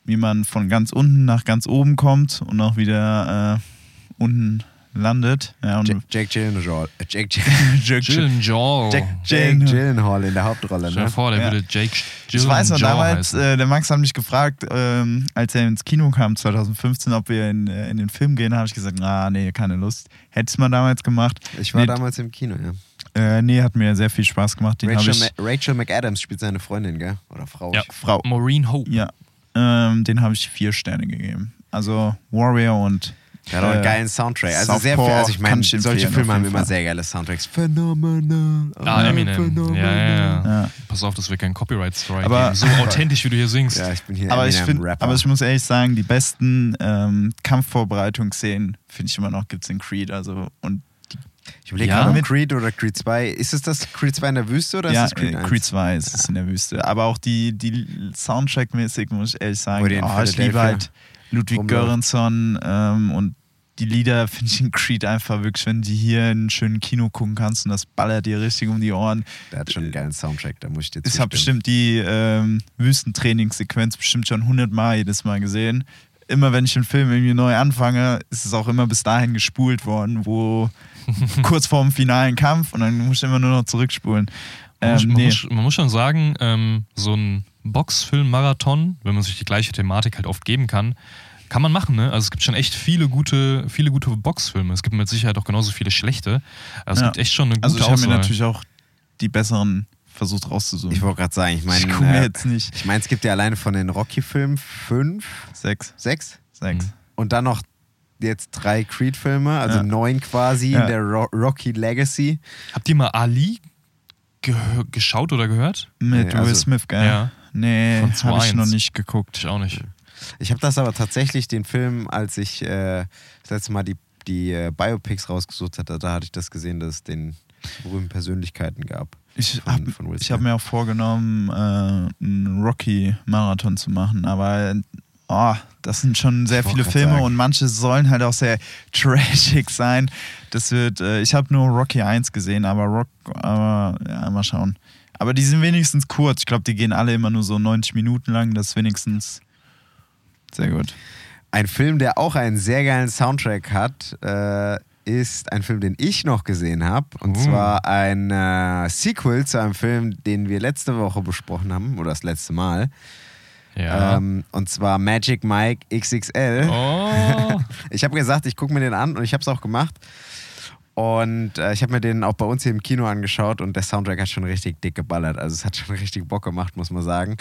wie man von ganz unten nach ganz oben kommt und auch wieder äh, unten landet. Ja, und Jake, Jake Gyllenhaal. äh, Jake, Jake Gyllenhaal. Jack, Jake Gyllenhaal in der Hauptrolle, Stell dir ne? vor, der Ja. würde Jake Ich weiß noch Gyllenhaal damals, äh, der Max hat mich gefragt, ähm, als er ins Kino kam 2015, ob wir in, äh, in den Film gehen, habe ich gesagt, ah, nee, keine Lust. Hätte ich mal damals gemacht. Ich war nee, damals im Kino, ja. Äh, nee, hat mir sehr viel Spaß gemacht. Den Rachel, ich, Ma Rachel McAdams spielt seine Freundin, gell? Oder Frau. Ja. Frau, Maureen Hope. ja, ähm, den habe ich vier Sterne gegeben. Also Warrior und Hat auch einen Äh, geilen Soundtrack. Also sehr Southpaw viel. Also ich meine, solche Filme haben immer sehr geile Soundtracks. Phenomenal. Ah, Eminem. Phenomenal. Ja, ja, ja. Ja. Pass auf, dass wir keinen Copyright-Strike Aber- geben. So authentisch, wie du hier singst. Ja, ich bin hier Aber ich, find, Eminem-Rapper. aber ich muss ehrlich sagen, die besten ähm, Kampfvorbereitungsszenen finde ich immer noch gibt es in Creed. Also, und ich überlege Ja? gerade, Creed oder Creed 2. Ist es das Creed 2 in der Wüste oder ja, ist es Creed äh, 1? Creed 2 ist es in der Wüste. Aber auch die, die Soundtrack-mäßig, muss ich ehrlich sagen, oh, ich liebe halt Ludwig rumläuft. Göransson ähm, und die Lieder finde ich in Creed einfach wirklich, wenn du hier in einem schönen Kino gucken kannst und das ballert dir richtig um die Ohren. Der hat schon einen geilen Soundtrack, da muss ich dir Ich habe bestimmt die ähm, Wüstentrainingssequenz bestimmt schon 100 Mal jedes Mal gesehen. Immer wenn ich einen Film irgendwie neu anfange, ist es auch immer bis dahin gespult worden, wo kurz vorm finalen Kampf und dann muss ich immer nur noch zurückspulen. Man, muss, Ähm, man, nee. muss, man muss schon sagen, ähm, so ein Boxfilm-Marathon, wenn man sich die gleiche Thematik halt oft geben kann, kann man machen, ne? Also es gibt schon echt viele gute, viele gute Boxfilme. Es gibt mit Sicherheit auch genauso viele schlechte. Also es Ja. gibt echt schon eine gute Also ich habe mir natürlich auch die besseren versucht rauszusuchen. Ich wollte gerade sagen, ich meine, Ich guck mir äh, jetzt nicht. ich meine, es gibt ja alleine von den Rocky-Filmen fünf, Sechs. sechs Sechs. Mhm. und dann noch jetzt drei Creed-Filme, also Ja. neun quasi Ja. in der Ro Rocky Legacy. Habt ihr mal Ali gehör- geschaut oder gehört? Mit Nee, Will also- Smith, gell? Ja. Nee, Von habe ich 2-1. noch nicht geguckt. Ich auch nicht. Ich habe das aber tatsächlich, den Film, als ich äh, das letzte Mal die, die äh, Biopics rausgesucht hatte, da hatte ich das gesehen, dass es den berühmten Persönlichkeiten gab. Ich habe hab mir auch vorgenommen, äh, einen Rocky-Marathon zu machen, aber oh, das sind schon sehr viele Filme sagen. und manche sollen halt auch sehr trashig sein. Das wird, äh, ich habe nur Rocky 1 gesehen, aber Rock, aber ja, mal schauen. Aber die sind wenigstens kurz. Ich glaube, die gehen alle immer nur so 90 Minuten lang. Das ist wenigstens sehr gut. Ein Film, der auch einen sehr geilen Soundtrack hat, äh, ist ein Film, den ich noch gesehen habe. Und Uh. zwar ein äh, Sequel zu einem Film, den wir letzte Woche besprochen haben, oder das letzte Mal. Ja. Ähm, und zwar Magic Mike XXL. oh. Ich habe gesagt, ich gucke mir den an und ich habe es auch gemacht. Und äh, ich habe mir den auch bei uns hier im Kino angeschaut und der Soundtrack hat schon richtig dick geballert. Also es hat schon richtig Bock gemacht, muss man sagen.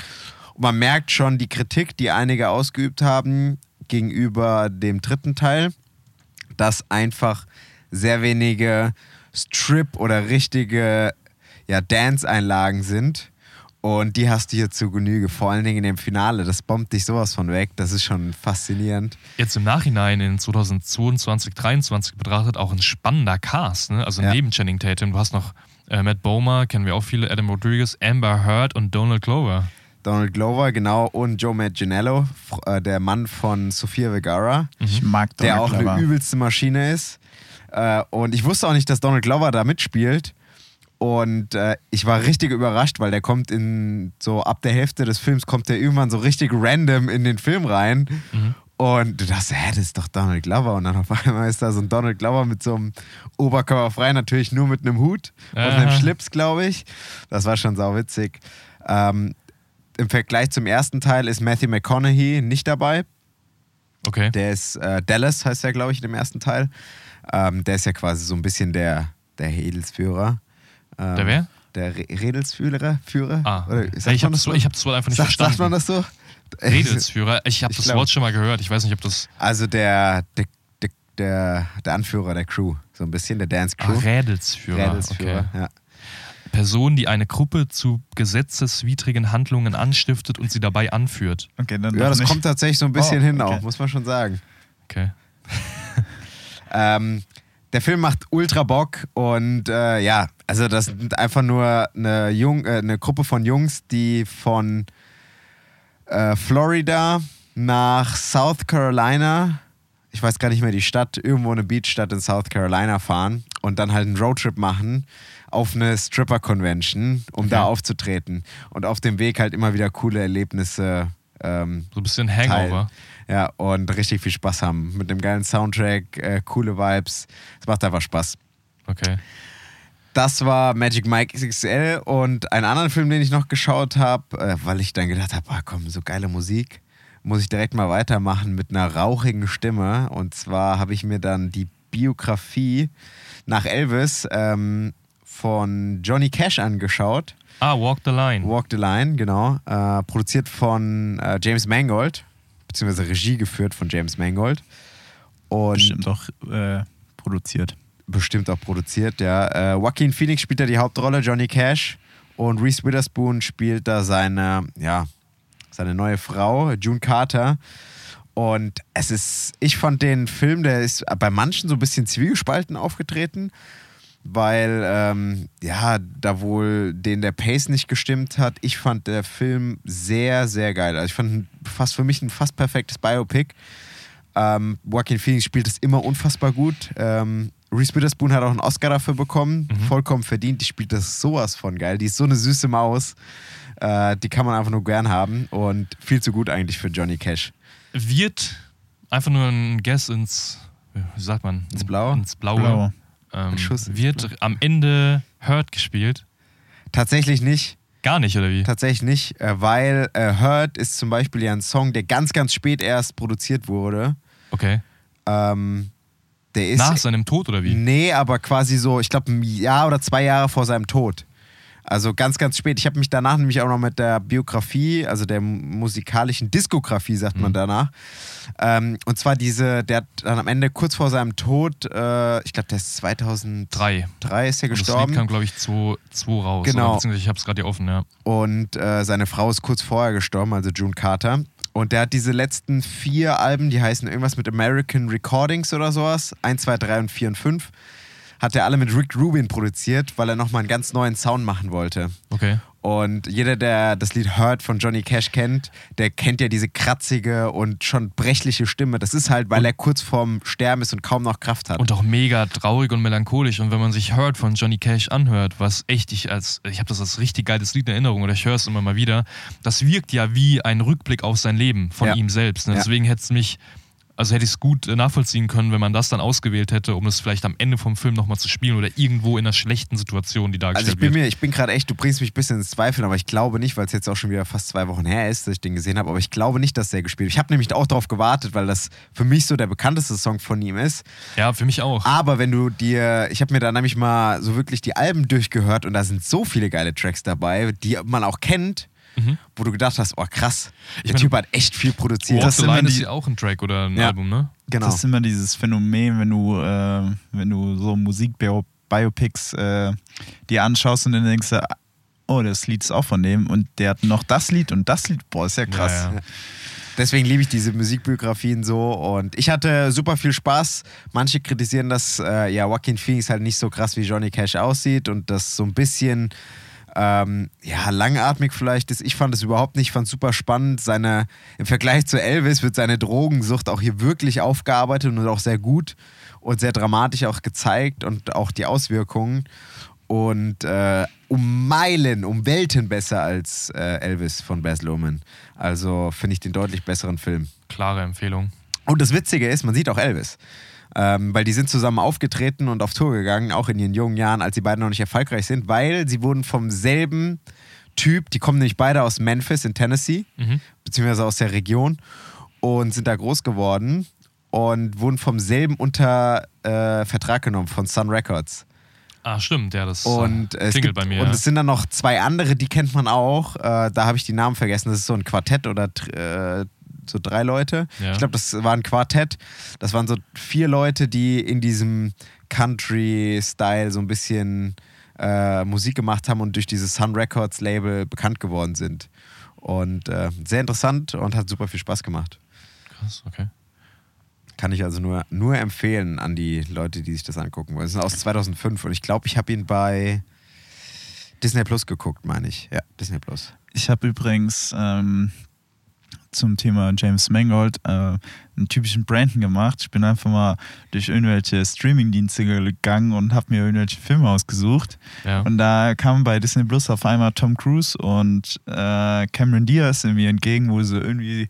Und man merkt schon die Kritik, die einige ausgeübt haben gegenüber dem dritten Teil, dass einfach sehr wenige Strip oder richtige ja, Dance-Einlagen sind. Und die hast du hier zu Genüge. Vor allen Dingen in dem Finale. Das bombt dich sowas von weg. Das ist schon faszinierend. Jetzt im Nachhinein in 2022, 2023 betrachtet auch ein spannender Cast, ne? Also Ja. neben Channing Tatum, du hast noch äh, Matt Bomer, kennen wir auch viele, Adam Rodriguez, Amber Heard und Donald Glover. Donald Glover, genau, und Joe Manganiello, äh, der Mann von Sofia Vergara, Ich mag der Donald auch Glover. eine übelste Maschine ist. Äh, und ich wusste auch nicht, dass Donald Glover da mitspielt. Und äh, ich war richtig überrascht, weil der kommt in so ab der Hälfte des Films kommt der irgendwann so richtig random in den Film rein. Und du dachtest, hä, das ist doch Donald Glover. Und dann auf einmal ist da so ein Donald Glover mit so einem Oberkörper frei, natürlich nur mit einem Hut und einem. Schlips, glaube ich. Das war schon sauwitzig. Ähm, Im Vergleich zum ersten Teil ist Matthew McConaughey nicht dabei. Okay. Der ist äh, Dallas, heißt er, glaube ich, in dem ersten Teil. Ähm, der ist ja quasi so ein bisschen der, der Redelsführer. Ähm, Der wer? Der Re Redelsführer? Führer? Ah, Oder, sagt ich habe das so? ich hab das Wort einfach nicht Sagt, verstanden. sagt man das so? Redelsführer. Ich habe das glaub- Wort schon mal gehört. Ich weiß nicht, ob das. Also der, der, der, der, Anführer der Crew, so ein bisschen, der Dance Ah, Crew. Rädelsführer. Redelsführer, Okay. ja. Person, die eine Gruppe zu gesetzeswidrigen Handlungen anstiftet und sie dabei anführt. Okay, dann Ja, das nicht. kommt tatsächlich so ein bisschen Oh, hin okay. auch, muss man schon sagen. Okay. Ähm, der Film macht ultra Bock und äh, ja, also das sind einfach nur eine, Jung, äh, eine Gruppe von Jungs, die von äh, Florida nach South Carolina, ich weiß gar nicht mehr die Stadt, irgendwo eine Beachstadt in South Carolina fahren und dann halt einen Roadtrip machen auf eine Stripper-Convention, um da Okay. aufzutreten. Und auf dem Weg halt immer wieder coole Erlebnisse ähm, So ein bisschen Hangover. ja, und richtig viel Spaß haben. Mit dem geilen Soundtrack, äh, coole Vibes. Es macht einfach Spaß. Okay. Das war Magic Mike XXL und einen anderen Film, den ich noch geschaut habe, äh, weil ich dann gedacht habe, ah, komm, so geile Musik, muss ich direkt mal weitermachen mit einer rauchigen Stimme. Und zwar habe ich mir dann die Biografie nach Elvis ähm, von Johnny Cash angeschaut. Ah, Walk the Line. Walk the Line, genau. Äh, produziert von äh, James Mangold, beziehungsweise Regie geführt von James Mangold. Und Bestimmt auch äh, produziert. bestimmt auch produziert, ja. Äh, Joaquin Phoenix spielt da die Hauptrolle, Johnny Cash. Und Reese Witherspoon spielt da seine, ja, seine neue Frau, June Carter. Und es ist, ich fand den Film, der ist bei manchen so ein bisschen zwiegespalten aufgetreten, weil, ähm, ja, da wohl den der Pace nicht gestimmt hat. Ich fand der Film sehr, sehr geil. Also ich fand fast für mich ein fast perfektes Biopic. Ähm, Joaquin Phoenix spielt es immer unfassbar gut. Ähm, Reese Witherspoon hat auch einen Oscar dafür bekommen. Vollkommen verdient. Die spielt das sowas von geil. Die ist so eine süße Maus. Äh, die kann man einfach nur gern haben. Und viel zu gut eigentlich für Johnny Cash. Wird einfach nur ein Guess ins, wie sagt man? Ins Blaue? Ins Blaue. Blaue. Ähm, Schuss wird am Ende Hurt gespielt? Tatsächlich nicht. Gar nicht, oder wie? Tatsächlich nicht, äh, weil äh, Hurt ist zum Beispiel ja ein Song, der ganz, ganz spät erst produziert wurde. Okay. Ähm, der ist. Nach seinem Tod, oder wie? Nee, aber quasi so, ich glaube, ein Jahr oder zwei Jahre vor seinem Tod. Also ganz, ganz spät. Ich habe mich danach nämlich auch noch mit der Biografie, also der musikalischen Diskografie, sagt man danach. Ähm, und zwar diese, der hat dann am Ende kurz vor seinem Tod, äh, ich glaube, der ist 2003 Drei. ist er Und das Lied gestorben. kam, glaube ich, 2 raus. Genau. Oder, beziehungsweise ich habe es gerade hier offen, ja. Und äh, seine Frau ist kurz vorher gestorben, also June Carter. Und der hat diese letzten vier Alben, die heißen irgendwas mit American Recordings oder sowas. 1, 2, 3 und 4 und 5. Hat er alle mit Rick Rubin produziert, weil er nochmal einen ganz neuen Sound machen wollte. Okay. Und jeder, der das Lied Hurt von Johnny Cash kennt, der kennt ja diese kratzige und schon brechliche Stimme. Das ist halt, weil er kurz vorm Sterben ist und kaum noch Kraft hat. Und auch mega traurig und melancholisch. Und wenn man sich Hurt von Johnny Cash anhört, was echt ich als, ich habe das als richtig geiles Lied in Erinnerung oder ich höre es immer mal wieder, das wirkt ja wie ein Rückblick auf sein Leben von Ja. ihm selbst. Ne? Ja. Deswegen hätte es mich, also hätte ich es gut äh, nachvollziehen können, wenn man das dann ausgewählt hätte, um es vielleicht am Ende vom Film nochmal zu spielen oder irgendwo in einer schlechten Situation, die Also dargestellt ich bin wird. mir, ich bin gerade echt, du bringst mich ein bisschen ins Zweifeln, aber ich glaube nicht, weil es jetzt auch schon wieder fast zwei Wochen her ist, dass ich den gesehen habe, aber ich glaube nicht, dass der gespielt wird. Ich habe nämlich auch darauf gewartet, weil das für mich so der bekannteste Song von ihm ist. Ja, für mich auch. Aber wenn du dir, ich habe mir da nämlich mal so wirklich die Alben durchgehört und da sind so viele geile Tracks dabei, die man auch kennt, wo du gedacht hast, oh krass, der Mhm. meine, Typ hat echt viel produziert. Das sind immer ist die- auch ein Track oder ein Ja. Album, ne? genau. Das ist immer dieses Phänomen, wenn du, äh, wenn du so Musik-Biopics äh, dir anschaust und dann denkst du, oh, das Lied ist auch von dem und der hat noch das Lied und das Lied, boah, ist ja krass. Ja, ja. Deswegen liebe ich diese Musikbiografien so und ich hatte super viel Spaß. Manche kritisieren, dass äh, ja Joaquin Phoenix halt nicht so krass wie Johnny Cash aussieht und das so ein bisschen ähm, ja langatmig vielleicht ist. Ich fand es überhaupt nicht, ich fand es super spannend. Seine im Vergleich zu Elvis wird seine Drogensucht auch hier wirklich aufgearbeitet und auch sehr gut und sehr dramatisch auch gezeigt und auch die Auswirkungen und äh, um Meilen, um Welten besser als äh, Elvis von Baz Luhrmann. Also finde ich den deutlich besseren Film. Klare Empfehlung. Und das Witzige ist, man sieht auch Elvis. Ähm, weil die sind zusammen aufgetreten und auf Tour gegangen, auch in ihren jungen Jahren, als sie beide noch nicht erfolgreich sind, weil sie wurden vom selben Typ, die kommen nämlich beide aus Memphis in Tennessee, Mhm. beziehungsweise aus der Region und sind da groß geworden und wurden vom selben unter äh, Vertrag genommen, von Sun Records. Ah, stimmt, ja, das Und äh, klingelt gibt, bei mir. und ja. es sind dann noch zwei andere, die kennt man auch. Äh, da habe ich die Namen vergessen. Das ist so ein Quartett oder äh, so drei Leute. Ja. Ich glaube, das war ein Quartett. Das waren so vier Leute, die in diesem Country-Style so ein bisschen äh, Musik gemacht haben und durch dieses Sun Records Label bekannt geworden sind. Und äh, sehr interessant und hat super viel Spaß gemacht. Krass, okay. Kann ich also nur, nur empfehlen an die Leute, die sich das angucken wollen. Das ist aus 2005 und ich glaube, ich habe ihn bei Disney Plus geguckt, meine ich. Ja, Disney Plus. Ich habe übrigens ähm, zum Thema James Mangold äh, einen typischen Brandon gemacht. Ich bin einfach mal durch irgendwelche Streamingdienste gegangen und habe mir irgendwelche Filme ausgesucht. Ja. Und da kam bei Disney Plus auf einmal Tom Cruise und äh, Cameron Diaz in mir entgegen, wo sie irgendwie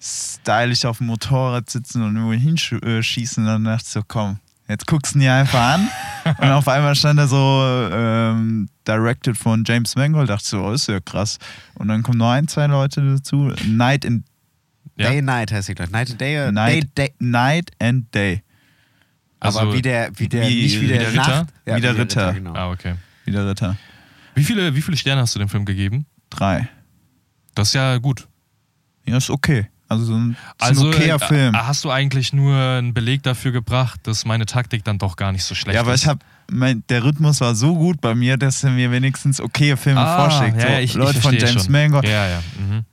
stylisch auf dem Motorrad sitzen und irgendwo hinschießen. Und dann dachte ich so, komm, jetzt guckst du ihn dir einfach an. und auf einmal stand da so ähm, directed von James Mangold. Dachte ich so, oh, ist ja krass. Und dann kommen noch ein, zwei Leute dazu. Night and Ja. Day Night heißt er, glaube ich. Night and Day. Night, Day, Day. Night and Day. Aber Also, wie der, wie der, wie- nicht wie wie der, der Ritter? Nacht. Ja, Wie der Ritter. genau. Ah, okay. Wie der Ritter. Wie viele, wie viele Sterne hast du dem Film gegeben? Drei. Das ist ja gut. Ja, ist okay. Also so ein, so Also ein okayer äh, Film. hast du eigentlich nur einen Beleg dafür gebracht, dass meine Taktik dann doch gar nicht so schlecht Ja, aber ist? ich habe der Rhythmus war so gut bei mir, dass er mir wenigstens okaye Filme ah, vorschlägt. ja, so ich, Leute ich von James schon. Mangold. Ja, ja. Mhm.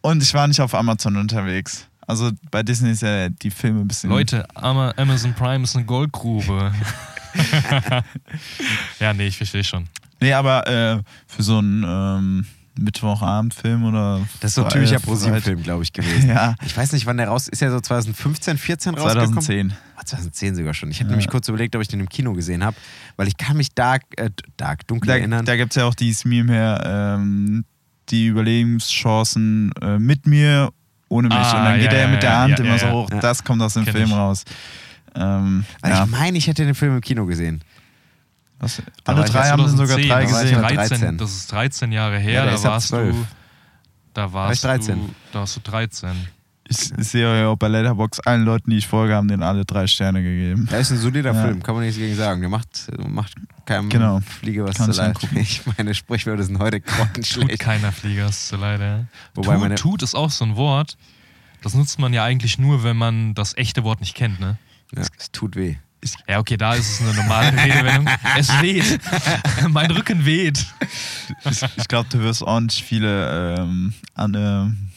Und ich war nicht auf Amazon unterwegs. Also bei Disney ist ja die Filme ein bisschen. Leute, Ama- Amazon Prime ist eine Goldgrube. ja, nee, ich verstehe schon. Nee, aber äh, für so einen ähm, Mittwochabendfilm oder. Das ist so ein typischer ProSieben-Film, glaube ich, gewesen. Ja, Ich weiß nicht, wann der raus ist. ja so 2015, 14 rausgekommen? 2010. Ah, 2010 sogar schon. Ich hatte Ja. nämlich kurz überlegt, ob ich den im Kino gesehen habe, weil ich kann mich dark, äh, dark dunkel Da, erinnern. da gibt es ja auch dieses Meme her, ähm, die Überlebenschancen äh, mit mir, ohne mich. Ah, und dann geht ja, er ja, mit der Hand immer so hoch. Das kommt aus dem Film ich. raus. Ähm, weil ja. ich meine, ich hätte den Film im Kino gesehen. Was, alle war drei ja haben sie sogar 2010, drei war gesehen. noch 13, 13. Das ist 13 Jahre her, Ja, da warst 12. du. Da warst ich 13. du. Da warst du 13. Ich, ich sehe ja auch bei Letterbox allen Leuten, die ich folge, haben den alle drei Sterne gegeben. Der ist ein solider Ja. Film, kann man nichts gegen sagen. Der macht, macht keinem Genau. Fliege was zu ich leid. Ich meine, Sprichwörter sind heute Tut grottenschlecht. keiner Flieger, ist zu leider. Wobei tut, meine- tut ist auch so ein Wort. Das nutzt man ja eigentlich nur, wenn man das echte Wort nicht kennt, ne? Ja, es tut weh. Ja, okay, da ist es eine normale Redewendung. Es weht. mein Rücken weht. Ich, ich glaube, du wirst ordentlich viele ähm, an, ähm,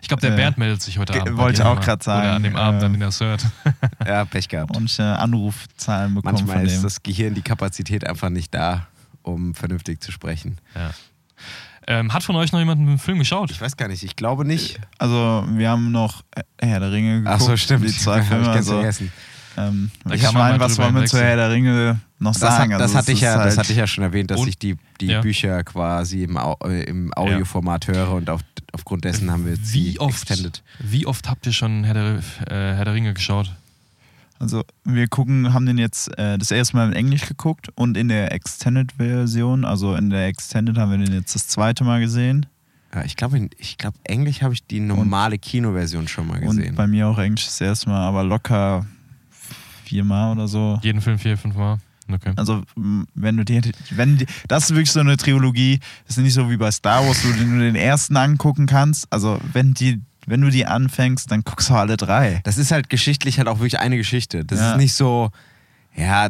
Ich glaube, der Äh, Bernd meldet sich heute Abend. wollte ich auch grad sagen, Oder an dem Abend, äh, an dem er es hört. Ja, Pech gehabt. ordentliche Anrufzahlen bekommen Manchmal von ist das Gehirn, die Kapazität einfach nicht da, um vernünftig zu sprechen. Ja. Ähm, hat von euch noch jemand einen Film geschaut? Ich weiß gar nicht, ich glaube nicht. Also, wir haben noch Herr der Ringe geguckt. Ach so, stimmt. Die zwei Hab ich Filme. ganz Also, vergessen. Ähm, ich meine, was wollen wir zu. Herr der Ringe noch Das, sagen? hat, das, Also, hatte ich ja, ist das halt- hatte ich ja schon erwähnt, dass ich die, die Ja. Bücher quasi im, Au äh, im Audioformat höre und auf, aufgrund dessen haben wir jetzt Wie oft, Extended. wie oft habt ihr schon Herr der, äh, Herr der Ringe geschaut? Also wir gucken, haben den jetzt äh, das erste Mal in Englisch geguckt und in der Extended-Version, also in der Extended haben wir den jetzt das zweite Mal gesehen. Ja, ich glaube, ich glaube, Englisch habe ich die normale Kinoversion schon mal gesehen. Und bei mir auch Englisch das erste Mal, aber locker viermal oder so. Jeden Film vier, fünf Mal? Okay. Also wenn du dir, wenn die, das ist wirklich so eine Trilogie, das ist nicht so wie bei Star Wars, wo du nur den ersten angucken kannst. Also wenn die, wenn du die anfängst, dann guckst du alle drei. das ist halt geschichtlich halt auch wirklich eine Geschichte. Das Ja. ist nicht so, ja,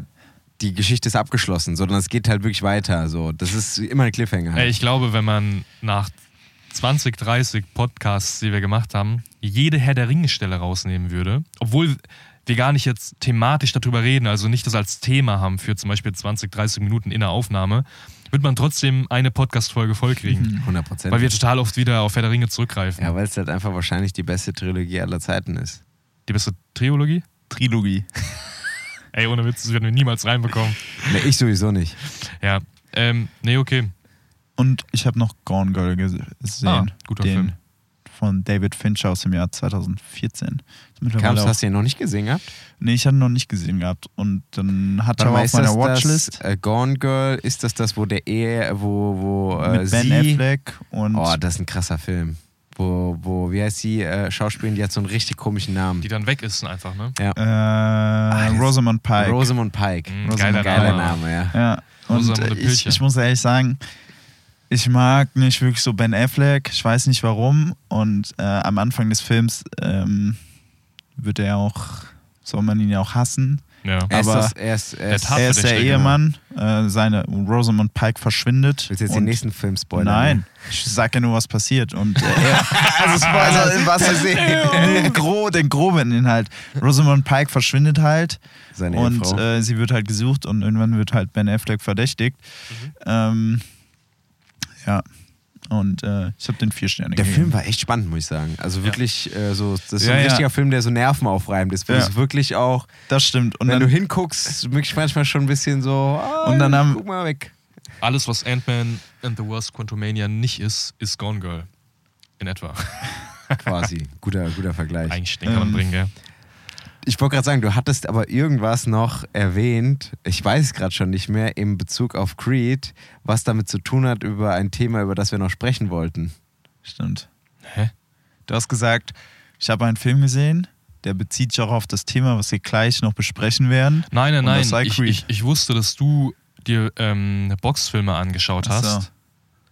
die Geschichte ist abgeschlossen, sondern es geht halt wirklich weiter. So, das ist immer ein Cliffhanger. Ey, ich glaube, wenn man nach 20, 30 Podcasts, die wir gemacht haben, jede Herr der Ringe-Stelle rausnehmen würde, obwohl wir gar nicht jetzt thematisch darüber reden, also nicht das als Thema haben für zum Beispiel 20, 30 Minuten in der Aufnahme, wird man trotzdem eine Podcast-Folge vollkriegen. 100 Prozent. Weil wir total oft wieder auf Herr der Ringe zurückgreifen. ja, weil es halt einfach wahrscheinlich die beste Trilogie aller Zeiten ist. Die beste Triologie? Trilogie. Ey, ohne Witz, das werden wir niemals reinbekommen. Nee, ich sowieso nicht. Ja, ähm, nee, okay. Und ich habe noch Gone Girl ges- gesehen. Ah, guter den Film. Von David Fincher aus dem Jahr 2014. Ist mittlerweile Kamst, hast du ihn noch nicht gesehen gehabt? Nee, ich hatte ihn noch nicht gesehen gehabt. Und dann aber mal, auf ist meiner das Watchlist Das, äh, Gone Girl, ist das das, wo der Ehe, wo, wo äh, mit Ben sie... Affleck und Oh, das ist ein krasser Film. Wo, wo wie heißt sie, äh, Schauspielerin, die hat so einen richtig komischen Namen. Die dann weg ist einfach, ne? ja. äh, das- Rosamund Pike. Rosamund Pike. Mhm, Rosamund geiler, Geiler Name. Name, ja. Ja, und äh, ich, ich muss ehrlich sagen, ich mag nicht wirklich so Ben Affleck. Ich weiß nicht warum. Und äh, am Anfang des Films ähm, wird er auch, soll man ihn ja auch hassen. Ja. Er ist, Aber das, er ist, er der ist er ist der Ehemann. Äh, seine Rosamund Pike verschwindet. Willst du jetzt den nächsten Film spoilern? Nein, ich sag ja nur, was passiert. Und äh, er, also Spoiler im wahrsten Sinne. Den, gro den groben Inhalt. Rosamund Pike verschwindet halt Seine und Ehefrau. äh, sie wird halt gesucht und irgendwann wird halt Ben Affleck verdächtigt. Mhm. Ähm, ja. Und äh, ich habe den vier Sterne der gegeben. Film war echt spannend, muss ich sagen. Also wirklich, äh, so, das ist so Ja, ein ja. richtiger Film, der so nervenaufreibend ist, wo Ja. du es wirklich auch, Das stimmt. Und wenn dann, du hinguckst, wirklich manchmal schon ein bisschen so, ah, Und dann haben- guck mal weg. Alles, was Ant-Man and the Wasp Quantumania nicht ist, ist Gone Girl. In etwa. Quasi. Guter, guter Vergleich. Eigentlich, den kann man Ähm, bringen, gell? Ich wollte gerade sagen, du hattest aber irgendwas noch erwähnt, ich weiß es gerade schon nicht mehr, in Bezug auf Creed, was damit zu tun hat über ein Thema, über das wir noch sprechen wollten. stimmt. Hä? Du hast gesagt, ich habe einen Film gesehen, der bezieht sich auch auf das Thema, was wir gleich noch besprechen werden. Nein, nein, nein. Ich, Creed. ich, ich wusste, dass du dir ähm, Boxfilme angeschaut hast. so.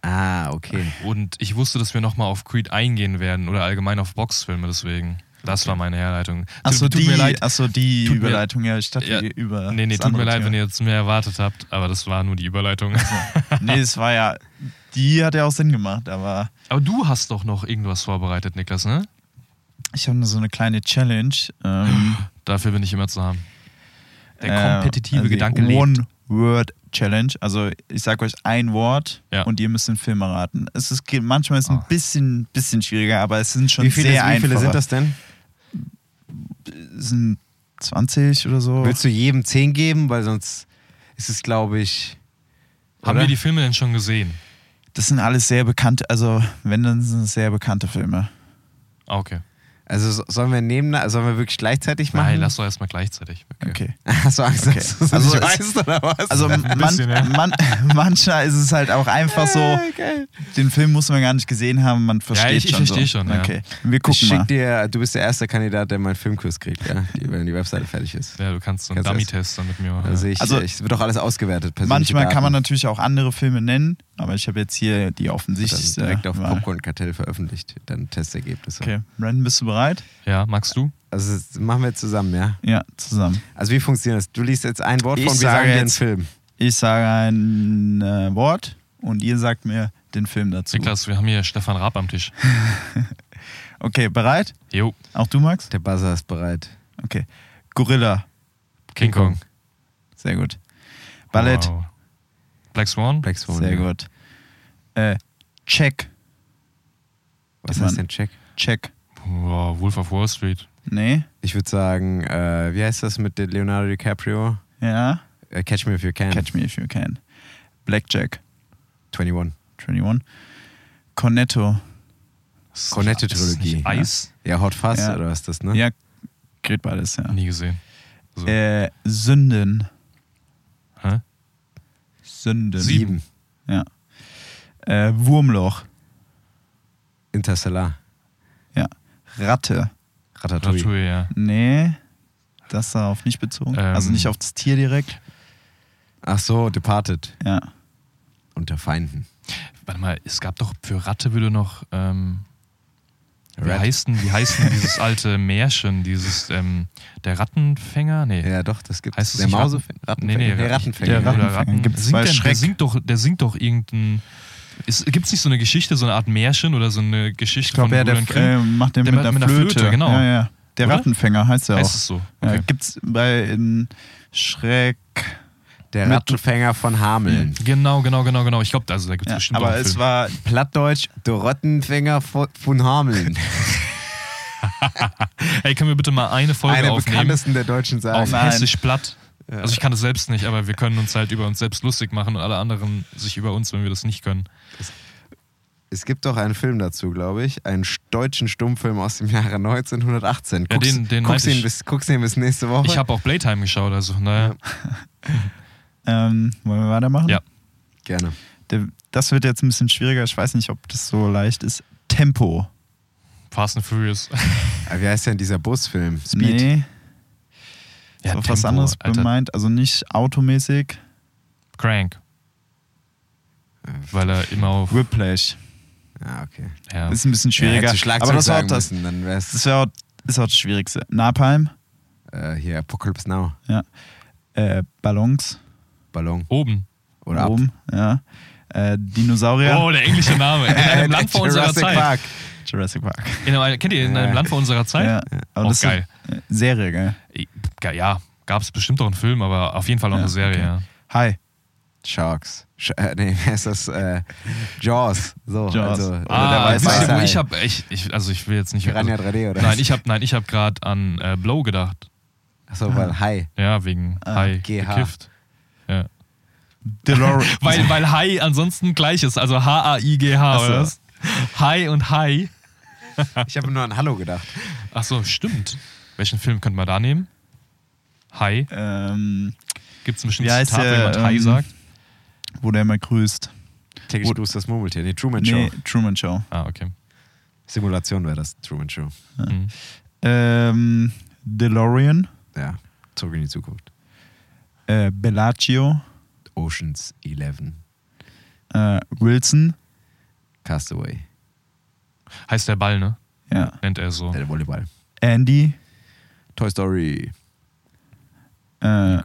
Ah, okay. Und ich wusste, dass wir nochmal auf Creed eingehen werden oder allgemein auf Boxfilme, deswegen. Das war meine Herleitung. Achso, Tut die, mir leid. Achso, die Tut mir- Überleitung, ja, ich dachte Ja, über. Nee, nee, tut mir leid, wenn Thema. ihr jetzt mehr erwartet habt, aber das war nur die Überleitung. Nee, es war ja. Die hat ja auch Sinn gemacht, aber Aber du hast doch noch irgendwas vorbereitet, Niklas, ne? ich habe nur so eine kleine Challenge. Ähm, Dafür bin ich immer zu haben. Der äh, kompetitive also die Gedanke lebt. One-Word-Challenge. Also, ich sag euch ein Wort Ja. und ihr müsst den Film erraten. Es ist, manchmal ist es ein bisschen, bisschen schwieriger, aber es sind schon Wie viele, sehr wie viele einfache. sind das denn? Sind 20 oder so. Willst du jedem 10 geben? Weil sonst ist es, glaube ich. Haben oder? wir die Filme denn schon gesehen? Das sind alles sehr bekannte, also wenn, dann sind es sehr bekannte Filme. Ah, okay. Also so- sollen wir neben, sollen wir wirklich gleichzeitig machen? Nein, lass doch erstmal gleichzeitig. Okay. Hast du Angst, Okay. dass du es Also weißt, oder was? Also man, bisschen, ja. man, manchmal ist es halt auch einfach so, geil. den Film muss man gar nicht gesehen haben, man versteht ich- ich schon. versteh so. schon, ja. Okay, wir Ich gucken schick mal. dir, du bist der erste Kandidat, der meinen Filmkurs kriegt, ja? die, wenn die Webseite fertig ist. Ja, du kannst so einen Dummy-Test dann mit mir machen. Also ich, Also- ich, es wird doch alles ausgewertet. Manchmal kann man Daten. natürlich auch andere Filme nennen, aber ich habe jetzt hier die offensichtlichste. direkt auf Wahl. Popcorn-Kartell veröffentlicht, dann Testergebnisse. Okay, Brandon, bist du bereit? ja, magst du? Also das machen wir jetzt zusammen, ja? Ja, zusammen. Also wie funktioniert das? Du liest jetzt ein Wort Ich vor und wir sage sagen jetzt- Film. Ich sage ein äh, Wort und ihr sagt mir den Film dazu. Niklas, wir haben hier Stefan Raab am Tisch. Okay, bereit? Jo, Auch du, Max? Der Buzzer ist bereit. Okay. Gorilla. King Kong. Sehr gut. Ballett. Wow. Black Swan? Black Swan. Sehr ja. gut. Äh, Check. Was heißt denn Check? Check. Wow, Wolf of Wall Street. Nee? Ich würde sagen, äh, wie heißt das mit Leonardo DiCaprio? Ja. Äh, Catch Me If You Can. Catch me if you can. Blackjack. 21. 21. Cornetto. Cornetto-Trilogie. Ist Eis? Ja, Hot Fuzz Ja. oder was ist das, ne? Ja, geht beides, ja. Nie gesehen. So. Äh, Sünden. Hä? Sünden. Sieben. Ja. Äh, Wurmloch. Interstellar. Ja. Ratte. Ratatouille. Ratatouille, ja. Nee. Das ist darauf nicht bezogen. Ähm. also nicht auf das Tier direkt. Ach so, Departed. Ja. Unter Feinden. Warte mal, es gab doch für Ratte würde noch. Ähm, wie, heißt denn, wie heißt denn dieses alte Märchen, dieses ähm, der Rattenfänger? Nee. Ja, doch, das gibt Heißt es Der nicht Mause Ratten- Nee, nee, der Rattenfänger. Der Rattenfänger. Ratten. Gibt's singt bei der, der singt doch, der singt doch irgendein. Gibt es nicht so eine Geschichte, so eine Art Märchen oder so eine Geschichte Ich glaube, von ja, der äh, macht den Der mit, der mit einer Flöte. Flöte, genau. Ja, ja. Der Oder? Rattenfänger heißt er heißt auch. es so? Ja, Okay. gibt's bei in Schreck. Der Mit- Rattenfänger von Hameln. Genau, genau, genau, genau. Ich glaube, also da gibt es Ja, bestimmt aber es Film. war Plattdeutsch, der Rattenfänger von, von Hameln. Hey, können wir bitte mal eine Folge Einer der aufnehmen? bekanntesten der deutschen Sagen. Auf Nein. Hessisch platt. Also ich kann das selbst nicht, aber wir können uns halt über uns selbst lustig machen und alle anderen sich über uns, wenn wir das nicht können. Es gibt doch einen Film dazu, glaube ich. Einen deutschen Stummfilm aus dem Jahre 1918. Ja, Guckst, den- den guckst, meinte ihn bis, guckst ihn bis nächste Woche. Ich habe auch Playtime geschaut, also naja. ähm, wollen wir weitermachen? Ja. Gerne. Der, das wird jetzt ein bisschen schwieriger. Ich weiß nicht, ob das so leicht ist. Tempo. Fast and Furious. Aber wie heißt denn dieser Busfilm? Speed. Nee, Ja, ist auf was Tempo, anderes Alter. gemeint. Also nicht automäßig. Crank. Weil er immer auf. Whiplash. Ah, okay. Ja. Ist ein bisschen Ja, schwieriger. Schlagzeug aber das war auch das. müssen, dann wär's Das wäre auch, ist auch das Schwierigste. Napalm. äh, hier Apocalypse Now. Äh, Ballons. Ballon. Oben. Oder ab. Oben. Ja. Äh, Dinosaurier. Oh, der englische Name. In einem Land vor unserer Jurassic Zeit. Park. Jurassic Park. In einem, kennt ihr in einem Ja. Land vor unserer Zeit? Ja. Aber Auch das geil. Ist, äh, Serie, geil. Ge- Ja, gab es bestimmt auch einen Film, aber auf jeden Fall auch Ja, eine Serie, okay. ja. Hi. Sharks. Sch äh, nee, wer ist das? Äh, Jaws. So, Jaws. Also, oder Ah, wo Hai. ich habe, ich, ich, also ich will jetzt nicht. Piranha Also, 3D oder nein, ich habe, nein, ich habe gerade an äh, Blow gedacht. Achso, weil Hai. Ja, wegen Ah, High GH. gekifft. Ja. DeLorean. Weil, weil High ansonsten gleich ist, also H-A-I-G-H, oder was? High und High. Ich habe nur an Hallo gedacht. Ach so, stimmt. Welchen Film könnte man da nehmen? High. ähm, Gibt es ein bestimmtes Zitat, wenn jemand ähm, sagt? wo der immer grüßt. Täglich Wo- grüßt das Murmeltier. Nee, Truman Show. Nee, Truman Show. Ah, okay. Simulation wäre das, Truman Show. Mhm. Ähm, DeLorean. Ja, zurück in die Zukunft. Äh, Bellagio. Oceans 11. Äh, Wilson. Castaway. Heißt der Ball, ne? Ja. Nennt er so. Der Volleyball. Andy, Toy Story. äh,